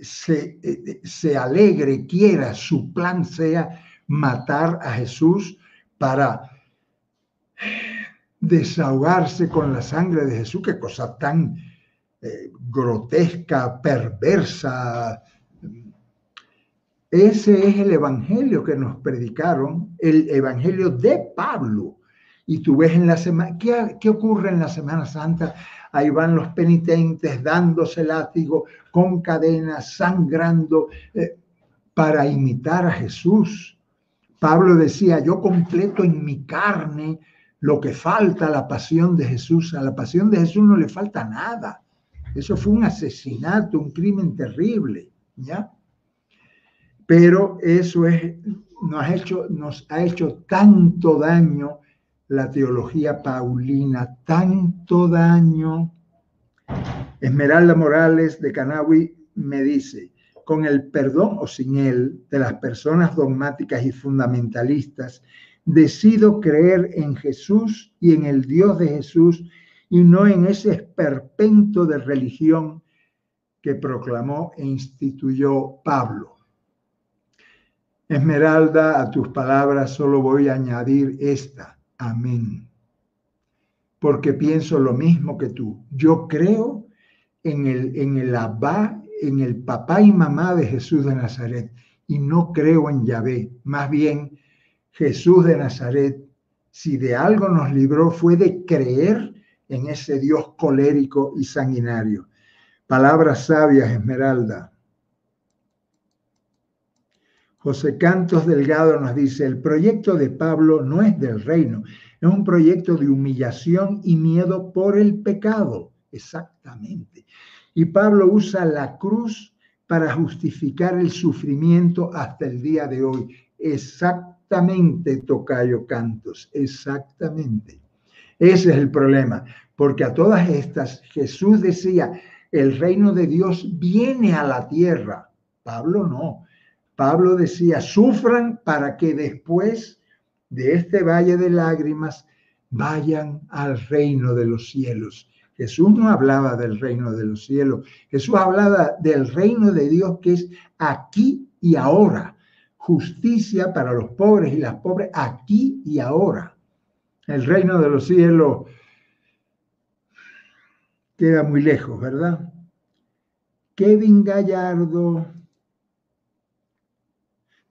A: se, eh, se alegre, quiera, su plan sea matar a Jesús para desahogarse con la sangre de Jesús? Qué cosa tan eh, grotesca, perversa, ese es el evangelio que nos predicaron, el evangelio de Pablo. Y tú ves en la semana, ¿qué, ocurre en la Semana Santa? Ahí van los penitentes dándose látigo con cadenas, sangrando, eh, para imitar a Jesús. Pablo decía, yo completo en mi carne lo que falta a la pasión de Jesús. A la pasión de Jesús no le falta nada. Eso fue un asesinato, un crimen terrible, ¿ya? pero eso es, nos, ha hecho, nos ha hecho tanto daño la teología paulina, tanto daño. Esmeralda Morales de Canawi me dice, con el perdón o sin él de las personas dogmáticas y fundamentalistas, decido creer en Jesús y en el Dios de Jesús y no en ese esperpento de religión que proclamó e instituyó Pablo. Esmeralda, a tus palabras solo voy a añadir esta. Amén. Porque pienso lo mismo que tú. Yo creo en el, en el Abba, en el papá y mamá de Jesús de Nazaret, y no creo en Yahvé. Más bien, Jesús de Nazaret, si de algo nos libró, fue de creer en ese Dios colérico y sanguinario. Palabras sabias, Esmeralda. José Cantos Delgado nos dice, el proyecto de Pablo no es del reino, es un proyecto de humillación y miedo por el pecado. Exactamente. Y Pablo usa la cruz para justificar el sufrimiento hasta el día de hoy. Exactamente, Tocayo Cantos, exactamente. Ese es el problema, porque a todas estas Jesús decía, el reino de Dios viene a la tierra. Pablo no. Pablo decía, sufran para que después de este valle de lágrimas vayan al reino de los cielos. Jesús no hablaba del reino de los cielos, Jesús hablaba del reino de Dios que es aquí y ahora. Justicia para los pobres y las pobres aquí y ahora. El reino de los cielos queda muy lejos, ¿verdad? Kevin Gallardo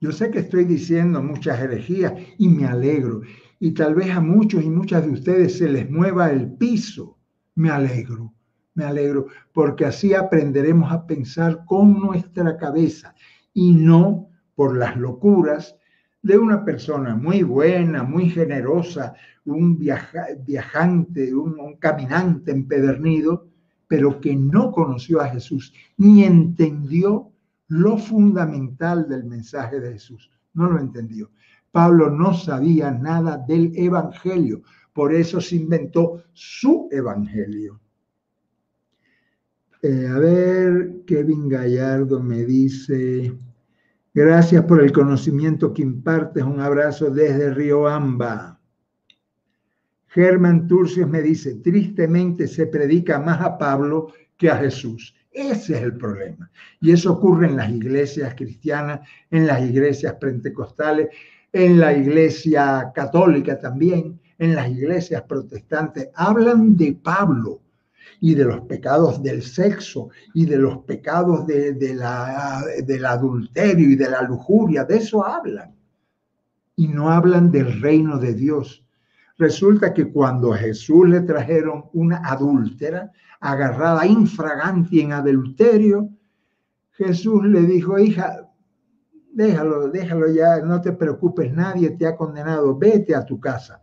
A: yo sé que estoy diciendo muchas herejías y me alegro. Y tal vez a muchos y muchas de ustedes se les mueva el piso. Me alegro, me alegro, porque así aprenderemos a pensar con nuestra cabeza y no por las locuras de una persona muy buena, muy generosa, un viajante, un, caminante empedernido, pero que no conoció a Jesús ni entendió lo fundamental del mensaje de Jesús. No lo entendió. Pablo no sabía nada del Evangelio, por eso se inventó su Evangelio. Eh, a ver, Kevin Gallardo me dice, gracias por el conocimiento que impartes, un abrazo desde Río Amba. Germán Turcios me dice, tristemente se predica más a Pablo que a Jesús. Ese es el problema. Y eso ocurre en las iglesias cristianas, en las iglesias pentecostales, en la iglesia católica también, en las iglesias protestantes. Hablan de Pablo y de los pecados del sexo y de los pecados de, del adulterio y de la lujuria. De eso hablan. Y no hablan del reino de Dios. Resulta que cuando a Jesús le trajeron una adúltera, agarrada infraganti en adulterio, Jesús le dijo, hija, déjalo, déjalo ya, no te preocupes, nadie te ha condenado, vete a tu casa.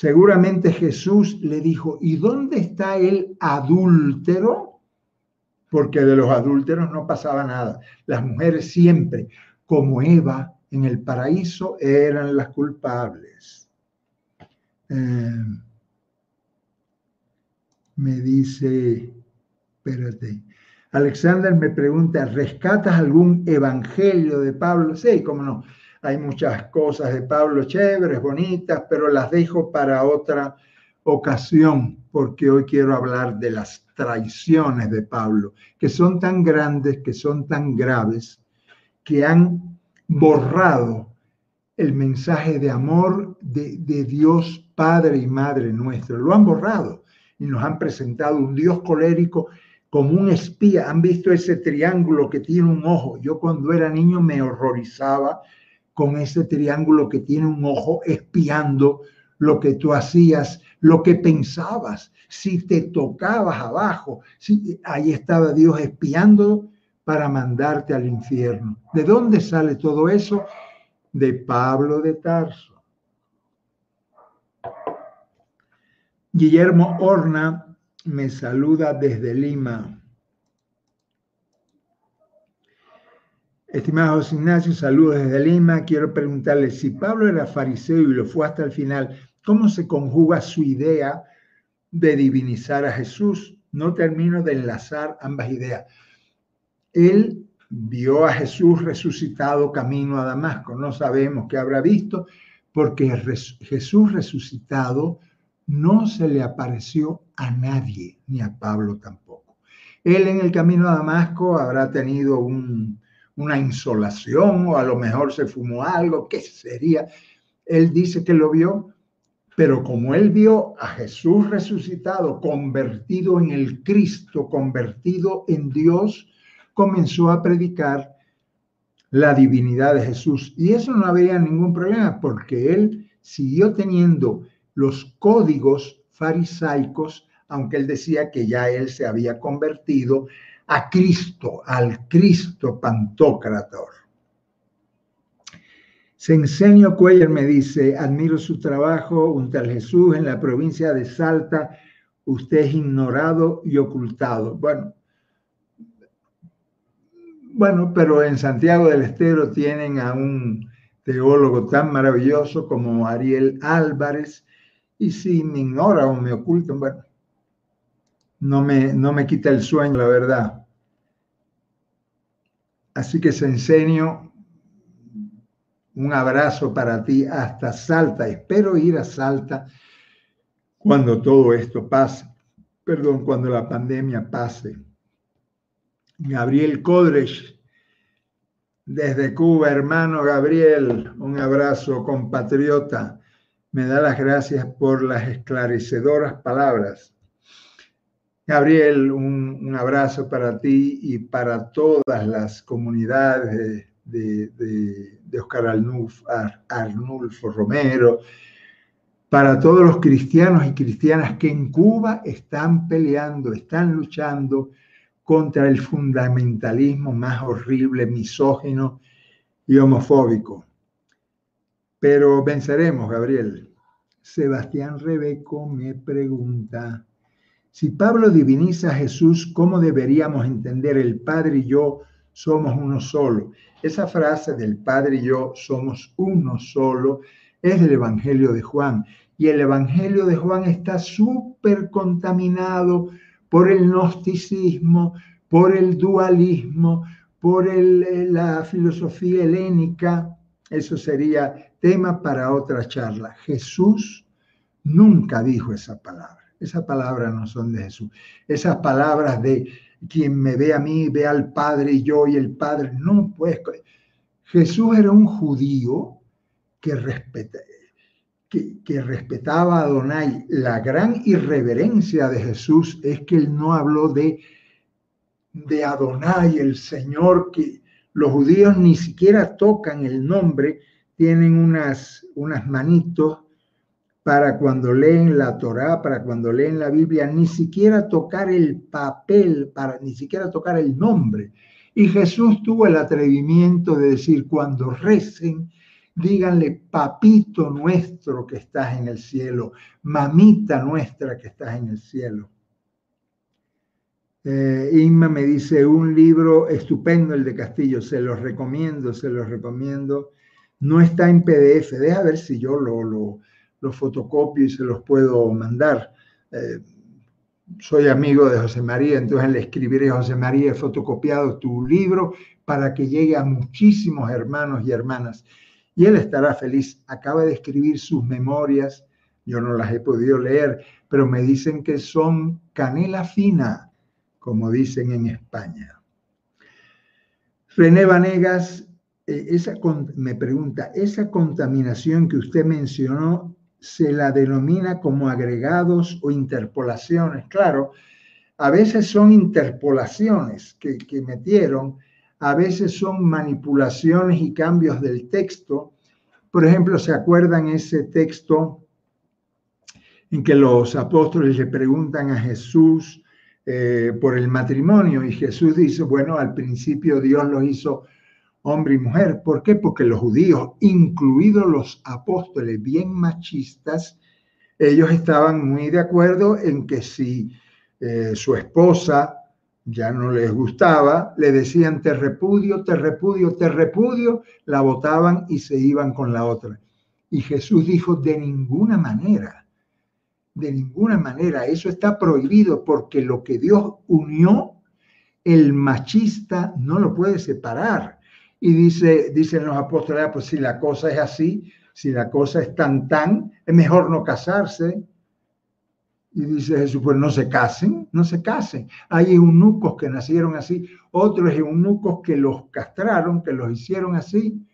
A: Seguramente Jesús le dijo, ¿y dónde está el adúltero? Porque de los adúlteros no pasaba nada. Las mujeres siempre, como Eva en el paraíso, eran las culpables. Eh, me dice, espérate, Alexander me pregunta, ¿rescatas algún evangelio de Pablo? Sí, cómo no. Hay muchas cosas de Pablo chéveres, bonitas, pero las dejo para otra ocasión, porque hoy quiero hablar de las traiciones de Pablo, que son tan grandes, que son tan graves, que han borrado el mensaje de amor de, de Dios Padre y Madre nuestro. Lo han borrado y nos han presentado un Dios colérico como un espía. Han visto ese triángulo que tiene un ojo. Yo cuando era niño me horrorizaba con ese triángulo que tiene un ojo espiando lo que tú hacías, lo que pensabas, si te tocabas abajo, si, ahí estaba Dios espiando para mandarte al infierno. ¿De dónde sale todo eso? De Pablo de Tarso. Guillermo Horna me saluda desde Lima. Estimado José Ignacio, saludos desde Lima. Quiero preguntarle si Pablo era fariseo y lo fue hasta el final, ¿cómo se conjuga su idea de divinizar a Jesús? No termino de enlazar ambas ideas. Él vio a Jesús resucitado camino a Damasco. No sabemos qué habrá visto, porque Jesús resucitado no se le apareció a nadie, ni a Pablo tampoco. Él en el camino a Damasco habrá tenido una insolación o a lo mejor se fumó algo, ¿qué sería? Él dice que lo vio, pero como él vio a Jesús resucitado, convertido en el Cristo, convertido en Dios, comenzó a predicar la divinidad de Jesús. Y eso no había ningún problema porque él siguió teniendo los códigos farisaicos, aunque él decía que ya él se había convertido a Cristo, al Cristo Pantocrator. Sensenio Cuellar me dice, admiro su trabajo, un tal Jesús en la provincia de Salta, usted es ignorado y ocultado. Bueno, bueno, pero en Santiago del Estero tienen a un teólogo tan maravilloso como Ariel Álvarez, y si me ignora o me oculta, bueno, no me, no me quita el sueño, la verdad. Así que se enseño un abrazo para ti hasta Salta. Espero ir a Salta cuando todo esto pase. Perdón, cuando la pandemia pase. Gabriel Codres, desde Cuba, hermano Gabriel, un abrazo compatriota me da las gracias por las esclarecedoras palabras. Gabriel, un, abrazo para ti y para todas las comunidades de, de, Oscar Arnulfo Romero, para todos los cristianos y cristianas que en Cuba están peleando, están luchando contra el fundamentalismo más horrible, misógino y homofóbico. Pero venceremos, Gabriel. Sebastián Rebeco me pregunta, si Pablo diviniza a Jesús, ¿cómo deberíamos entender el Padre y yo somos uno solo? Esa frase del Padre y yo somos uno solo es del Evangelio de Juan. Y el Evangelio de Juan está súper contaminado por el gnosticismo, por el dualismo, por la filosofía helénica. Eso sería tema para otra charla. Jesús nunca dijo esa palabra. Esas palabras no son de Jesús. Esas palabras de quien me ve a mí, ve al Padre y yo y el Padre. No, pues Jesús era un judío que, que, respetaba a Adonai. La gran irreverencia de Jesús es que él no habló de, de Adonai, el Señor, que los judíos ni siquiera tocan el nombre tienen unas, unas manitos para cuando leen la Torá, para cuando leen la Biblia, ni siquiera tocar el papel, para ni siquiera tocar el nombre. Y Jesús tuvo el atrevimiento de decir, cuando recen, díganle, papito nuestro que estás en el cielo, mamita nuestra que estás en el cielo. Eh, Inma me dice, un libro estupendo el de Castillo, se los recomiendo, se los recomiendo no está en PDF. Deja ver si yo lo, los fotocopio y se los puedo mandar. Eh, soy amigo de José María, entonces le escribiré, José María, he fotocopiado tu libro para que llegue a muchísimos hermanos y hermanas. Y él estará feliz. Acaba de escribir sus memorias, yo no las he podido leer, pero me dicen que son canela fina, como dicen en España. René Vanegas eh, me pregunta, ¿esa contaminación que usted mencionó se la denomina como agregados o interpolaciones. Claro, a veces son interpolaciones que, metieron, a veces son manipulaciones y cambios del texto. Por ejemplo, ¿se acuerdan ese texto en que los apóstoles le preguntan a Jesús eh, por el matrimonio y Jesús dice, bueno, al principio Dios lo hizo hombre y mujer. ¿Por qué? Porque los judíos, incluidos los apóstoles bien machistas, ellos estaban muy de acuerdo en que si eh, su esposa ya no les gustaba, le decían te repudio, te repudio, te repudio, la votaban y se iban con la otra. Y Jesús dijo, de ninguna manera, de ninguna manera, eso está prohibido porque lo que Dios unió, el machista no lo puede separar. Y dice, dicen los apóstoles, ah, pues si la cosa es así, si la cosa es tan tan, es mejor no casarse. Y dice Jesús, pues no se casen, no se casen. Hay eunucos que nacieron así, otros eunucos que los castraron, que los hicieron así,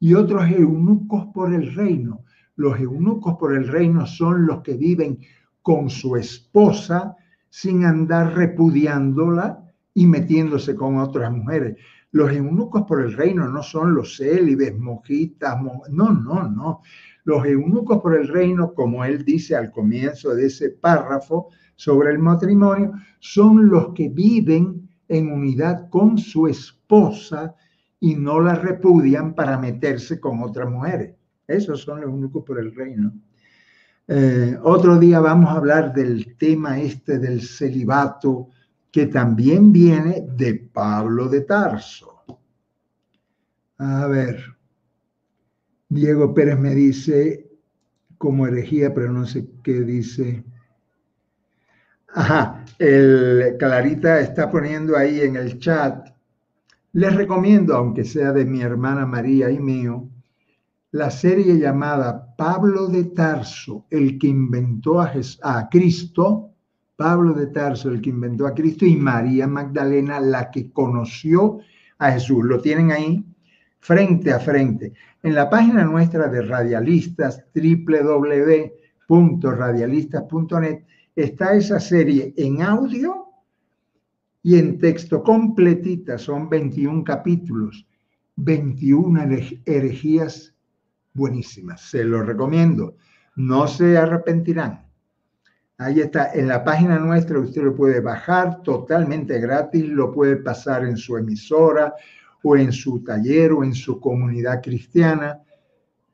A: y otros eunucos por el reino. Los eunucos por el reino son los que viven con su esposa sin andar repudiándola y metiéndose con otras mujeres. Los eunucos por el reino no son los célibes, mojitas, no, no, no. Los eunucos por el reino, como él dice al comienzo de ese párrafo sobre el matrimonio, son los que viven en unidad con su esposa y no la repudian para meterse con otras mujeres. Esos son los eunucos por el reino. Eh, otro día vamos a hablar del tema este del celibato que también viene de Pablo de Tarso. A ver, Diego Pérez me dice como herejía, pero no sé qué dice. Ajá, el Clarita está poniendo ahí en el chat. Les recomiendo, aunque sea de mi hermana María y mío, la serie llamada Pablo de Tarso, el que inventó a, a Cristo, Pablo de Tarso, el que inventó a Cristo, y María Magdalena, la que conoció a Jesús. Lo tienen ahí frente a frente. En la página nuestra de Radialistas, www.radialistas.net, está esa serie en audio y en texto completita. Son 21 capítulos, 21 herejías buenísimas. Se lo recomiendo. No se arrepentirán. Ahí está, en la página nuestra usted lo puede bajar totalmente gratis, lo puede pasar en su emisora o en su taller o en su comunidad cristiana,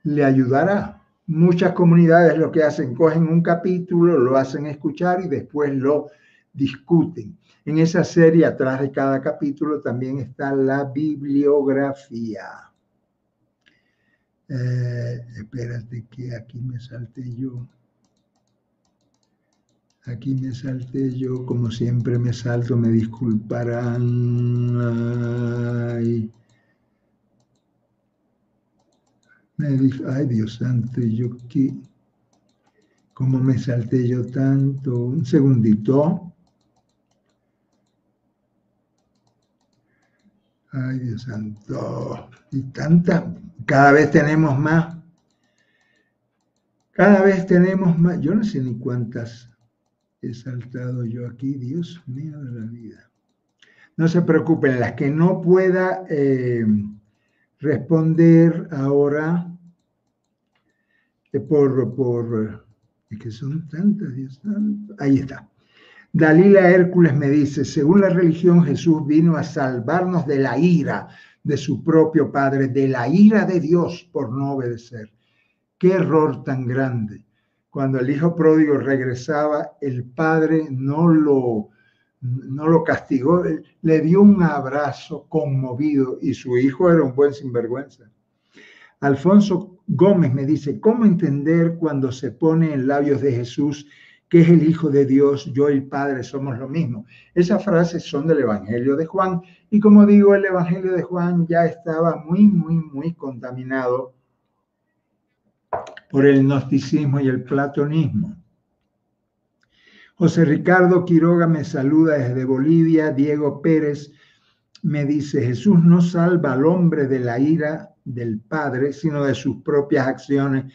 A: le ayudará. Muchas comunidades lo que hacen, cogen un capítulo, lo hacen escuchar y después lo discuten. En esa serie, atrás de cada capítulo, también está la bibliografía. Eh, espérate que aquí me salte yo. Aquí me salté yo, como siempre me salto, me disculparán. Ay, ay Dios santo, yo qué, cómo me salté yo tanto. Un segundito. Ay Dios santo. Y tanta, cada vez tenemos más. Cada vez tenemos más, yo no sé ni cuántas he saltado yo aquí, Dios mío de la vida. No se preocupen, las que no pueda eh, responder ahora eh, por, por, es que son tantas, Dios. Ahí está. Dalila Hércules me dice, según la religión, Jesús vino a salvarnos de la ira de su propio Padre, de la ira de Dios por no obedecer. Qué error tan grande cuando el hijo pródigo regresaba, el padre no lo, no lo castigó, le dio un abrazo conmovido y su hijo era un buen sinvergüenza. Alfonso Gómez me dice, ¿cómo entender cuando se pone en labios de Jesús que es el Hijo de Dios, yo y el Padre somos lo mismo? Esas frases son del Evangelio de Juan y como digo, el Evangelio de Juan ya estaba muy, muy, muy contaminado por el gnosticismo y el platonismo. José Ricardo Quiroga me saluda desde Bolivia. Diego Pérez me dice, Jesús no salva al hombre de la ira del Padre, sino de sus propias acciones,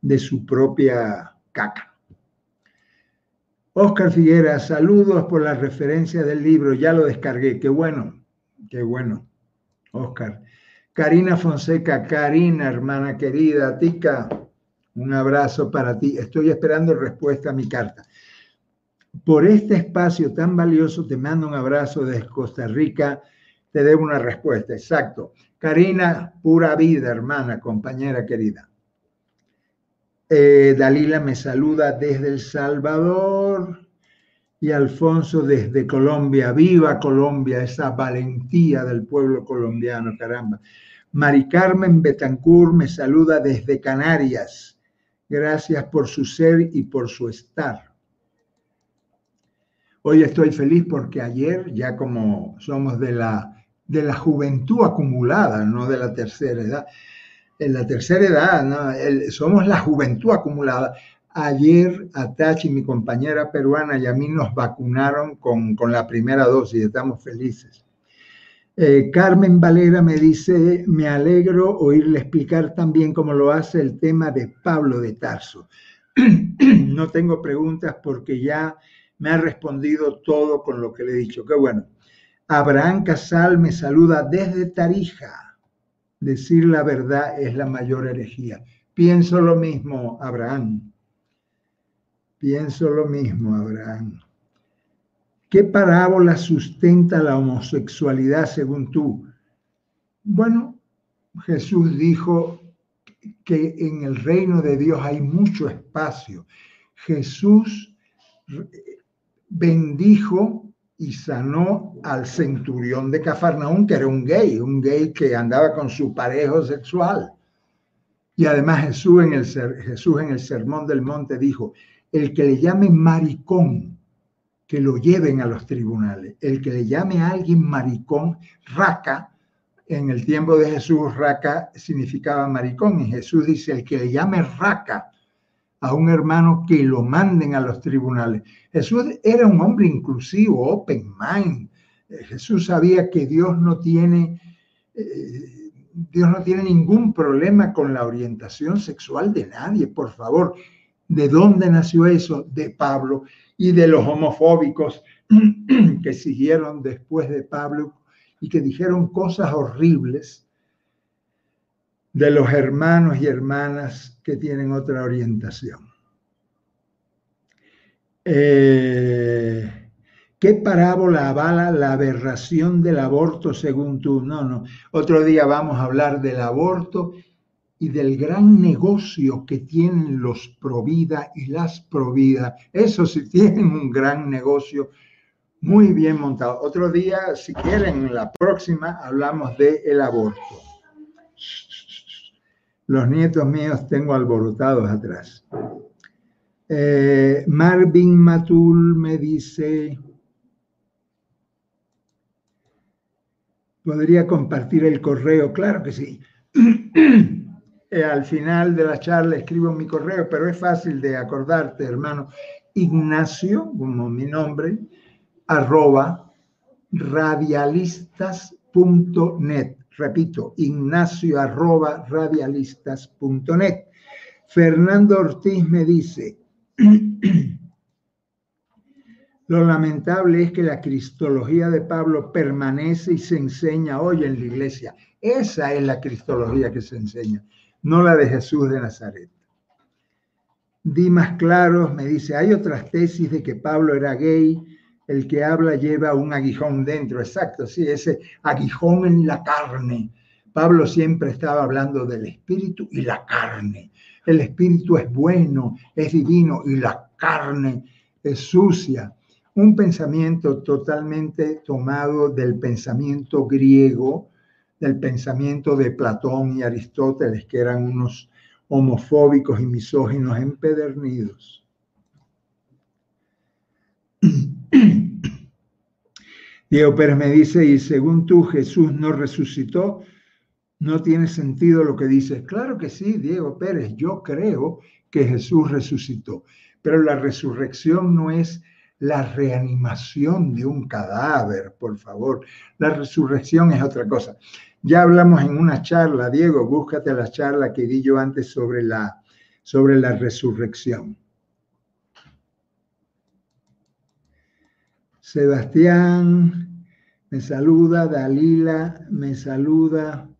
A: de su propia caca. Oscar Figuera, saludos por la referencia del libro, ya lo descargué, qué bueno, qué bueno, Oscar. Karina Fonseca, Karina, hermana querida, Tica, un abrazo para ti. Estoy esperando respuesta a mi carta por este espacio tan valioso, te mando un abrazo desde Costa Rica, te debo una respuesta, exacto. Karina, pura vida, hermana, compañera querida. Eh, Dalila me saluda desde El Salvador y Alfonso desde Colombia. Viva Colombia, esa valentía del pueblo colombiano, caramba. Mari Carmen Betancourt me saluda desde Canarias. Gracias por su ser y por su estar. Hoy estoy feliz porque ayer, ya como somos de la, de la juventud acumulada, no de la tercera edad, en la tercera edad, somos la juventud acumulada. Ayer Atachi, mi compañera peruana, y a mí nos vacunaron con, la primera dosis, estamos felices. Eh, Carmen Valera me dice, me alegro oírle explicar también cómo lo hace el tema de Pablo de Tarso. <clears throat> no tengo preguntas porque ya me ha respondido todo con lo que le he dicho. Qué bueno. Abraham Casal me saluda desde Tarija. Decir la verdad es la mayor herejía. Pienso lo mismo, Abraham. Pienso lo mismo, Abraham. ¿Qué parábola sustenta la homosexualidad según tú? Bueno, Jesús dijo que en el reino de Dios hay mucho espacio. Jesús bendijo y sanó al centurión de Cafarnaún, que era un gay, un gay que andaba con su parejo sexual. Y además Jesús en, el, Jesús en el Sermón del Monte dijo, el que le llame maricón, que lo lleven a los tribunales. El que le llame a alguien maricón, raca, en el tiempo de Jesús, raca significaba maricón. Y Jesús dice, el que le llame raca a un hermano que lo manden a los tribunales. Jesús era un hombre inclusivo, open mind. Eh, Jesús sabía que Dios no tiene, eh, Dios no tiene ningún problema con la orientación sexual de nadie, por favor. ¿De dónde nació eso? De Pablo y de los homofóbicos <clears throat> que siguieron después de Pablo y que dijeron cosas horribles de los hermanos y hermanas que tienen otra orientación. Eh, ¿Qué parábola avala la aberración del aborto según tú? No, no. Otro día vamos a hablar del aborto y del gran negocio que tienen los provida y las provida. Eso sí <laughs> tienen un gran negocio muy bien montado. Otro día, si quieren, la próxima hablamos del el aborto. Los nietos míos tengo alborotados atrás. Eh, Marvin Matul me dice, ¿podría compartir el correo? Claro que sí. <clears throat> Eh, al final de la charla escribo mi correo, pero es fácil de acordarte, hermano. Ignacio, como mi nombre, arroba radialistas.net. Repito, ignacio arroba radialistas.net. Fernando Ortiz me dice, <clears throat> lo lamentable es que la cristología de Pablo permanece y se enseña hoy en la iglesia. Esa es la cristología que se enseña, no la de Jesús de Nazaret. Dimas Claros me dice, hay otras tesis de que Pablo era gay, el que habla lleva un aguijón dentro, exacto, sí, ese aguijón en la carne. Pablo siempre estaba hablando del espíritu y la carne. El espíritu es bueno, es divino y la carne es sucia. Un pensamiento totalmente tomado del pensamiento griego, del pensamiento de Platón y Aristóteles, que eran unos, homofóbicos y misóginos empedernidos. <clears throat> Diego Pérez me dice, y según tú Jesús no resucitó, no tiene sentido lo que dices. Claro que sí, Diego Pérez, yo creo que Jesús resucitó, pero la resurrección no es la reanimación de un cadáver, por favor. La resurrección es otra cosa. Ya hablamos en una charla, Diego, búscate la charla que di yo antes sobre la, sobre la resurrección. Sebastián me saluda, Dalila me saluda.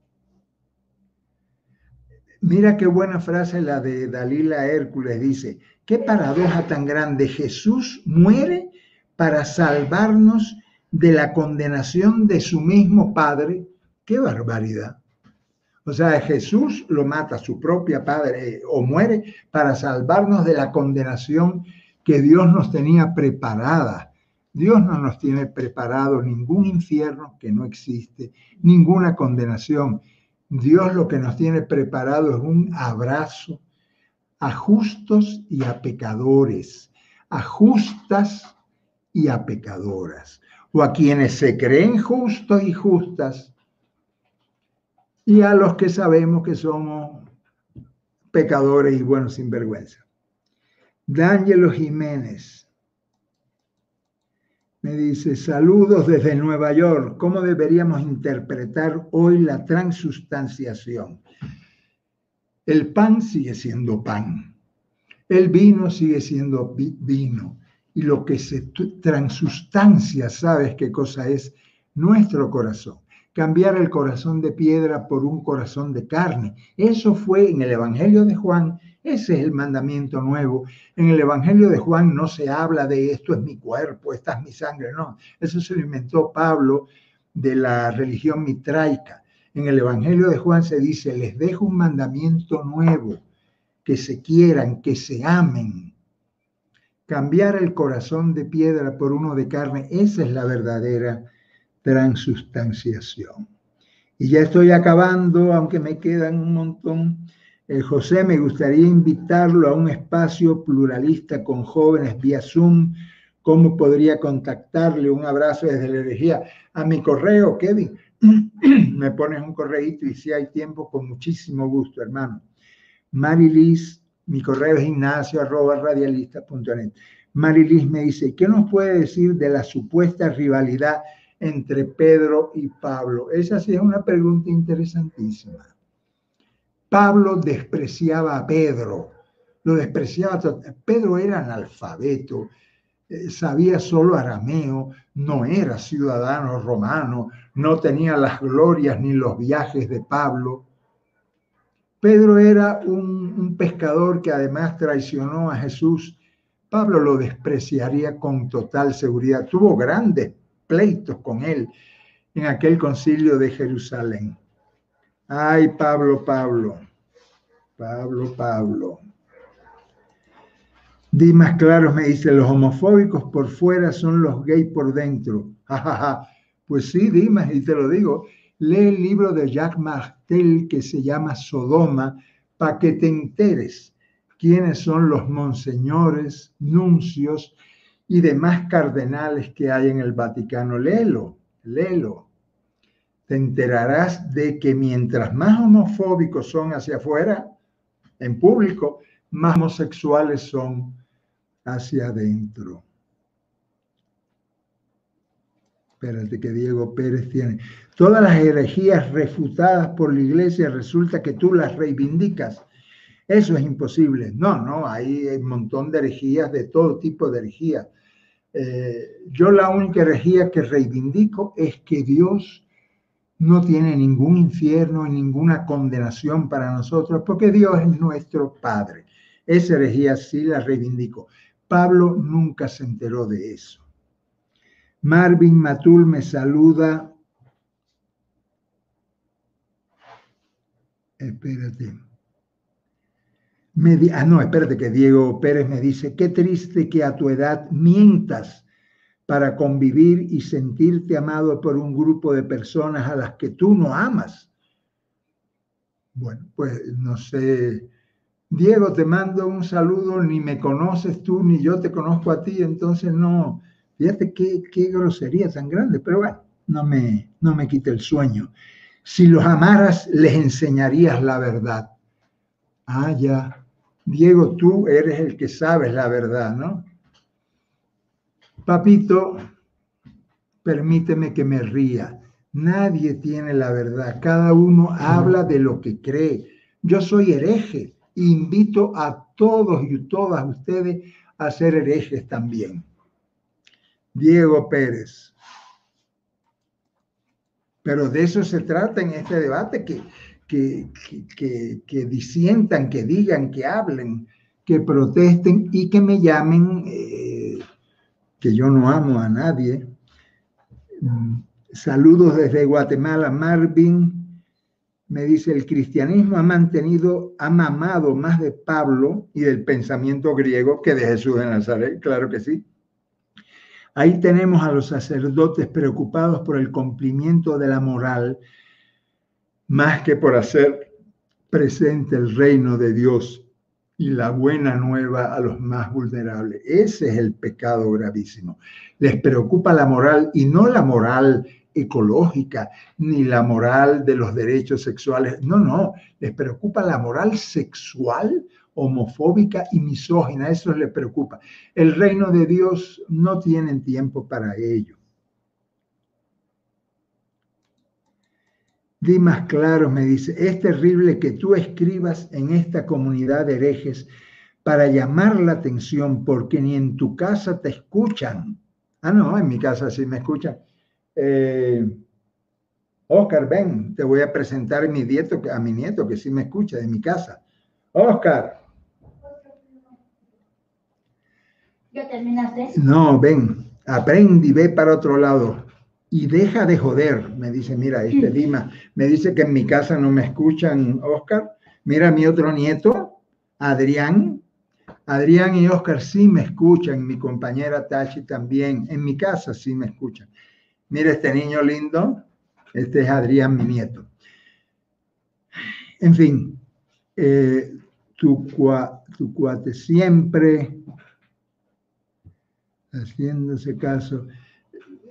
A: Mira qué buena frase la de Dalila Hércules. Dice, qué paradoja tan grande. Jesús muere para salvarnos de la condenación de su mismo Padre. Qué barbaridad. O sea, Jesús lo mata su propia Padre o muere para salvarnos de la condenación que Dios nos tenía preparada Dios no nos tiene preparado ningún infierno que no existe, ninguna condenación. Dios lo que nos tiene preparado es un abrazo a justos y a pecadores, a justas y a pecadoras, o a quienes se creen justos y justas, y a los que sabemos que somos pecadores y buenos sinvergüenza. D'Angelo Jiménez, me dice, saludos desde Nueva York. ¿Cómo deberíamos interpretar hoy la transustanciación? El pan sigue siendo pan. El vino sigue siendo vino. Y lo que se transustancia, ¿sabes qué cosa es? Nuestro corazón. Cambiar el corazón de piedra por un corazón de carne. Eso fue en el Evangelio de Juan ese es el mandamiento nuevo. En el Evangelio de Juan no se habla de esto es mi cuerpo, esta es mi sangre, no. Eso se lo inventó Pablo de la religión mitraica. En el Evangelio de Juan se dice, les dejo un mandamiento nuevo, que se quieran, que se amen. Cambiar el corazón de piedra por uno de carne, esa es la verdadera transustanciación. Y ya estoy acabando, aunque me quedan un montón. Eh, José, me gustaría invitarlo a un espacio pluralista con jóvenes vía Zoom. ¿Cómo podría contactarle? Un abrazo desde la herejía. A mi correo, Kevin. <clears throat> me pones un correíto y si hay tiempo, con muchísimo gusto, hermano. Marilis, mi correo es ignacio arroba radialista.net. Marilis me dice, ¿qué nos puede decir de la supuesta rivalidad entre Pedro y Pablo? Esa sí es una pregunta interesantísima. Pablo despreciaba a Pedro, lo despreciaba. Pedro era analfabeto, sabía solo arameo, no era ciudadano romano, no tenía las glorias ni los viajes de Pablo. Pedro era un, un pescador que además traicionó a Jesús. Pablo lo despreciaría con total seguridad. Tuvo grandes pleitos con él en aquel concilio de Jerusalén. Ay, Pablo, Pablo. Pablo, Pablo. Dimas Claros me dice, los homofóbicos por fuera son los gays por dentro. <laughs> pues sí, Dimas, y te lo digo, lee el libro de Jacques Martel que se llama Sodoma para que te enteres quiénes son los monseñores, nuncios y demás cardenales que hay en el Vaticano. Léelo, léelo te enterarás de que mientras más homofóbicos son hacia afuera, en público, más homosexuales son hacia adentro. Espérate que Diego Pérez tiene. Todas las herejías refutadas por la iglesia resulta que tú las reivindicas. Eso es imposible. No, no, hay un montón de herejías, de todo tipo de herejías. Eh, yo la única herejía que reivindico es que Dios no tiene ningún infierno y ninguna condenación para nosotros, porque Dios es nuestro Padre. Esa herejía sí la reivindico. Pablo nunca se enteró de eso. Marvin Matul me saluda. Espérate. ah, no, espérate que Diego Pérez me dice, qué triste que a tu edad mientas para convivir y sentirte amado por un grupo de personas a las que tú no amas. Bueno, pues no sé, Diego, te mando un saludo, ni me conoces tú, ni yo te conozco a ti, entonces no, fíjate qué, qué grosería tan grande, pero bueno, no me, no me quite el sueño. Si los amaras, les enseñarías la verdad. Ah, ya. Diego, tú eres el que sabes la verdad, ¿no? Papito, permíteme que me ría. Nadie tiene la verdad. Cada uno habla de lo que cree. Yo soy hereje. Invito a todos y todas ustedes a ser herejes también. Diego Pérez. Pero de eso se trata en este debate, que, que, que, que disientan, que digan, que hablen, que protesten y que me llamen, eh, que yo no amo a nadie. Saludos desde Guatemala, Marvin. Me dice, el cristianismo ha mantenido, ha mamado más de Pablo y del pensamiento griego que de Jesús de Nazaret, claro que sí. Ahí tenemos a los sacerdotes preocupados por el cumplimiento de la moral más que por hacer presente el reino de Dios y la buena nueva a los más vulnerables. Ese es el pecado gravísimo. Les preocupa la moral y no la moral ecológica ni la moral de los derechos sexuales. No, no, les preocupa la moral sexual, homofóbica y misógina. Eso les preocupa. El reino de Dios no tienen tiempo para ello. Dimas Claros me dice, es terrible que tú escribas en esta comunidad de herejes para llamar la atención porque ni en tu casa te escuchan. Ah, no, en mi casa sí me escuchan. Eh, Oscar, ven, te voy a presentar a mi, nieto, a mi nieto que sí me escucha de mi casa. Oscar. ¿Ya terminaste? No, ven, aprende y ve para otro lado y deja de joder. Me dice, mira, este Lima, me dice que en mi casa no me escuchan, Oscar. Mira, mi otro nieto, Adrián. Adrián y Oscar sí me escuchan, mi compañera Tachi también. En mi casa sí me escuchan. Mira este niño lindo, este es Adrián, mi nieto. En fin, eh, tu, cuate siempre haciéndose caso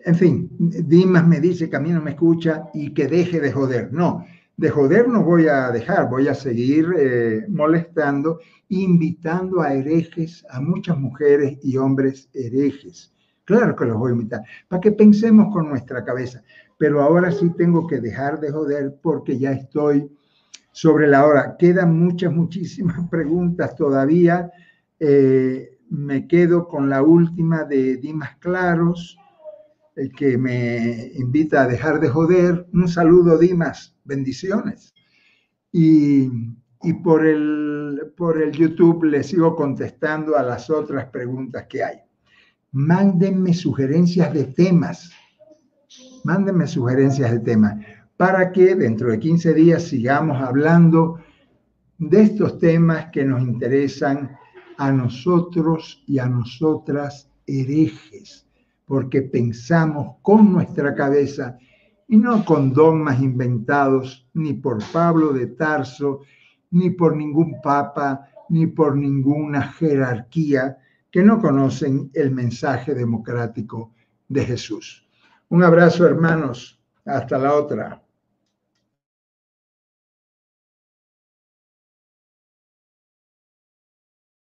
A: en fin, Dimas me dice que a mí no me escucha y que deje de joder. No, de joder no voy a dejar, voy a seguir eh, molestando, invitando a herejes, a muchas mujeres y hombres herejes. Claro que los voy a invitar, para que pensemos con nuestra cabeza. Pero ahora sí tengo que dejar de joder porque ya estoy sobre la hora. Quedan muchas, muchísimas <laughs> preguntas todavía. Eh, me quedo con la última de Dimas Claros el que me invita a dejar de joder. Un saludo, Dimas, bendiciones. Y, por, el, por el YouTube le sigo contestando a las otras preguntas que hay. Mándenme sugerencias de temas. Mándenme sugerencias de temas para que dentro de 15 días sigamos hablando de estos temas que nos interesan a nosotros y a nosotras herejes porque pensamos con nuestra cabeza y no con dogmas inventados ni por Pablo de Tarso, ni por ningún papa, ni por ninguna jerarquía que no conocen el mensaje democrático de Jesús. Un abrazo, hermanos. Hasta la otra.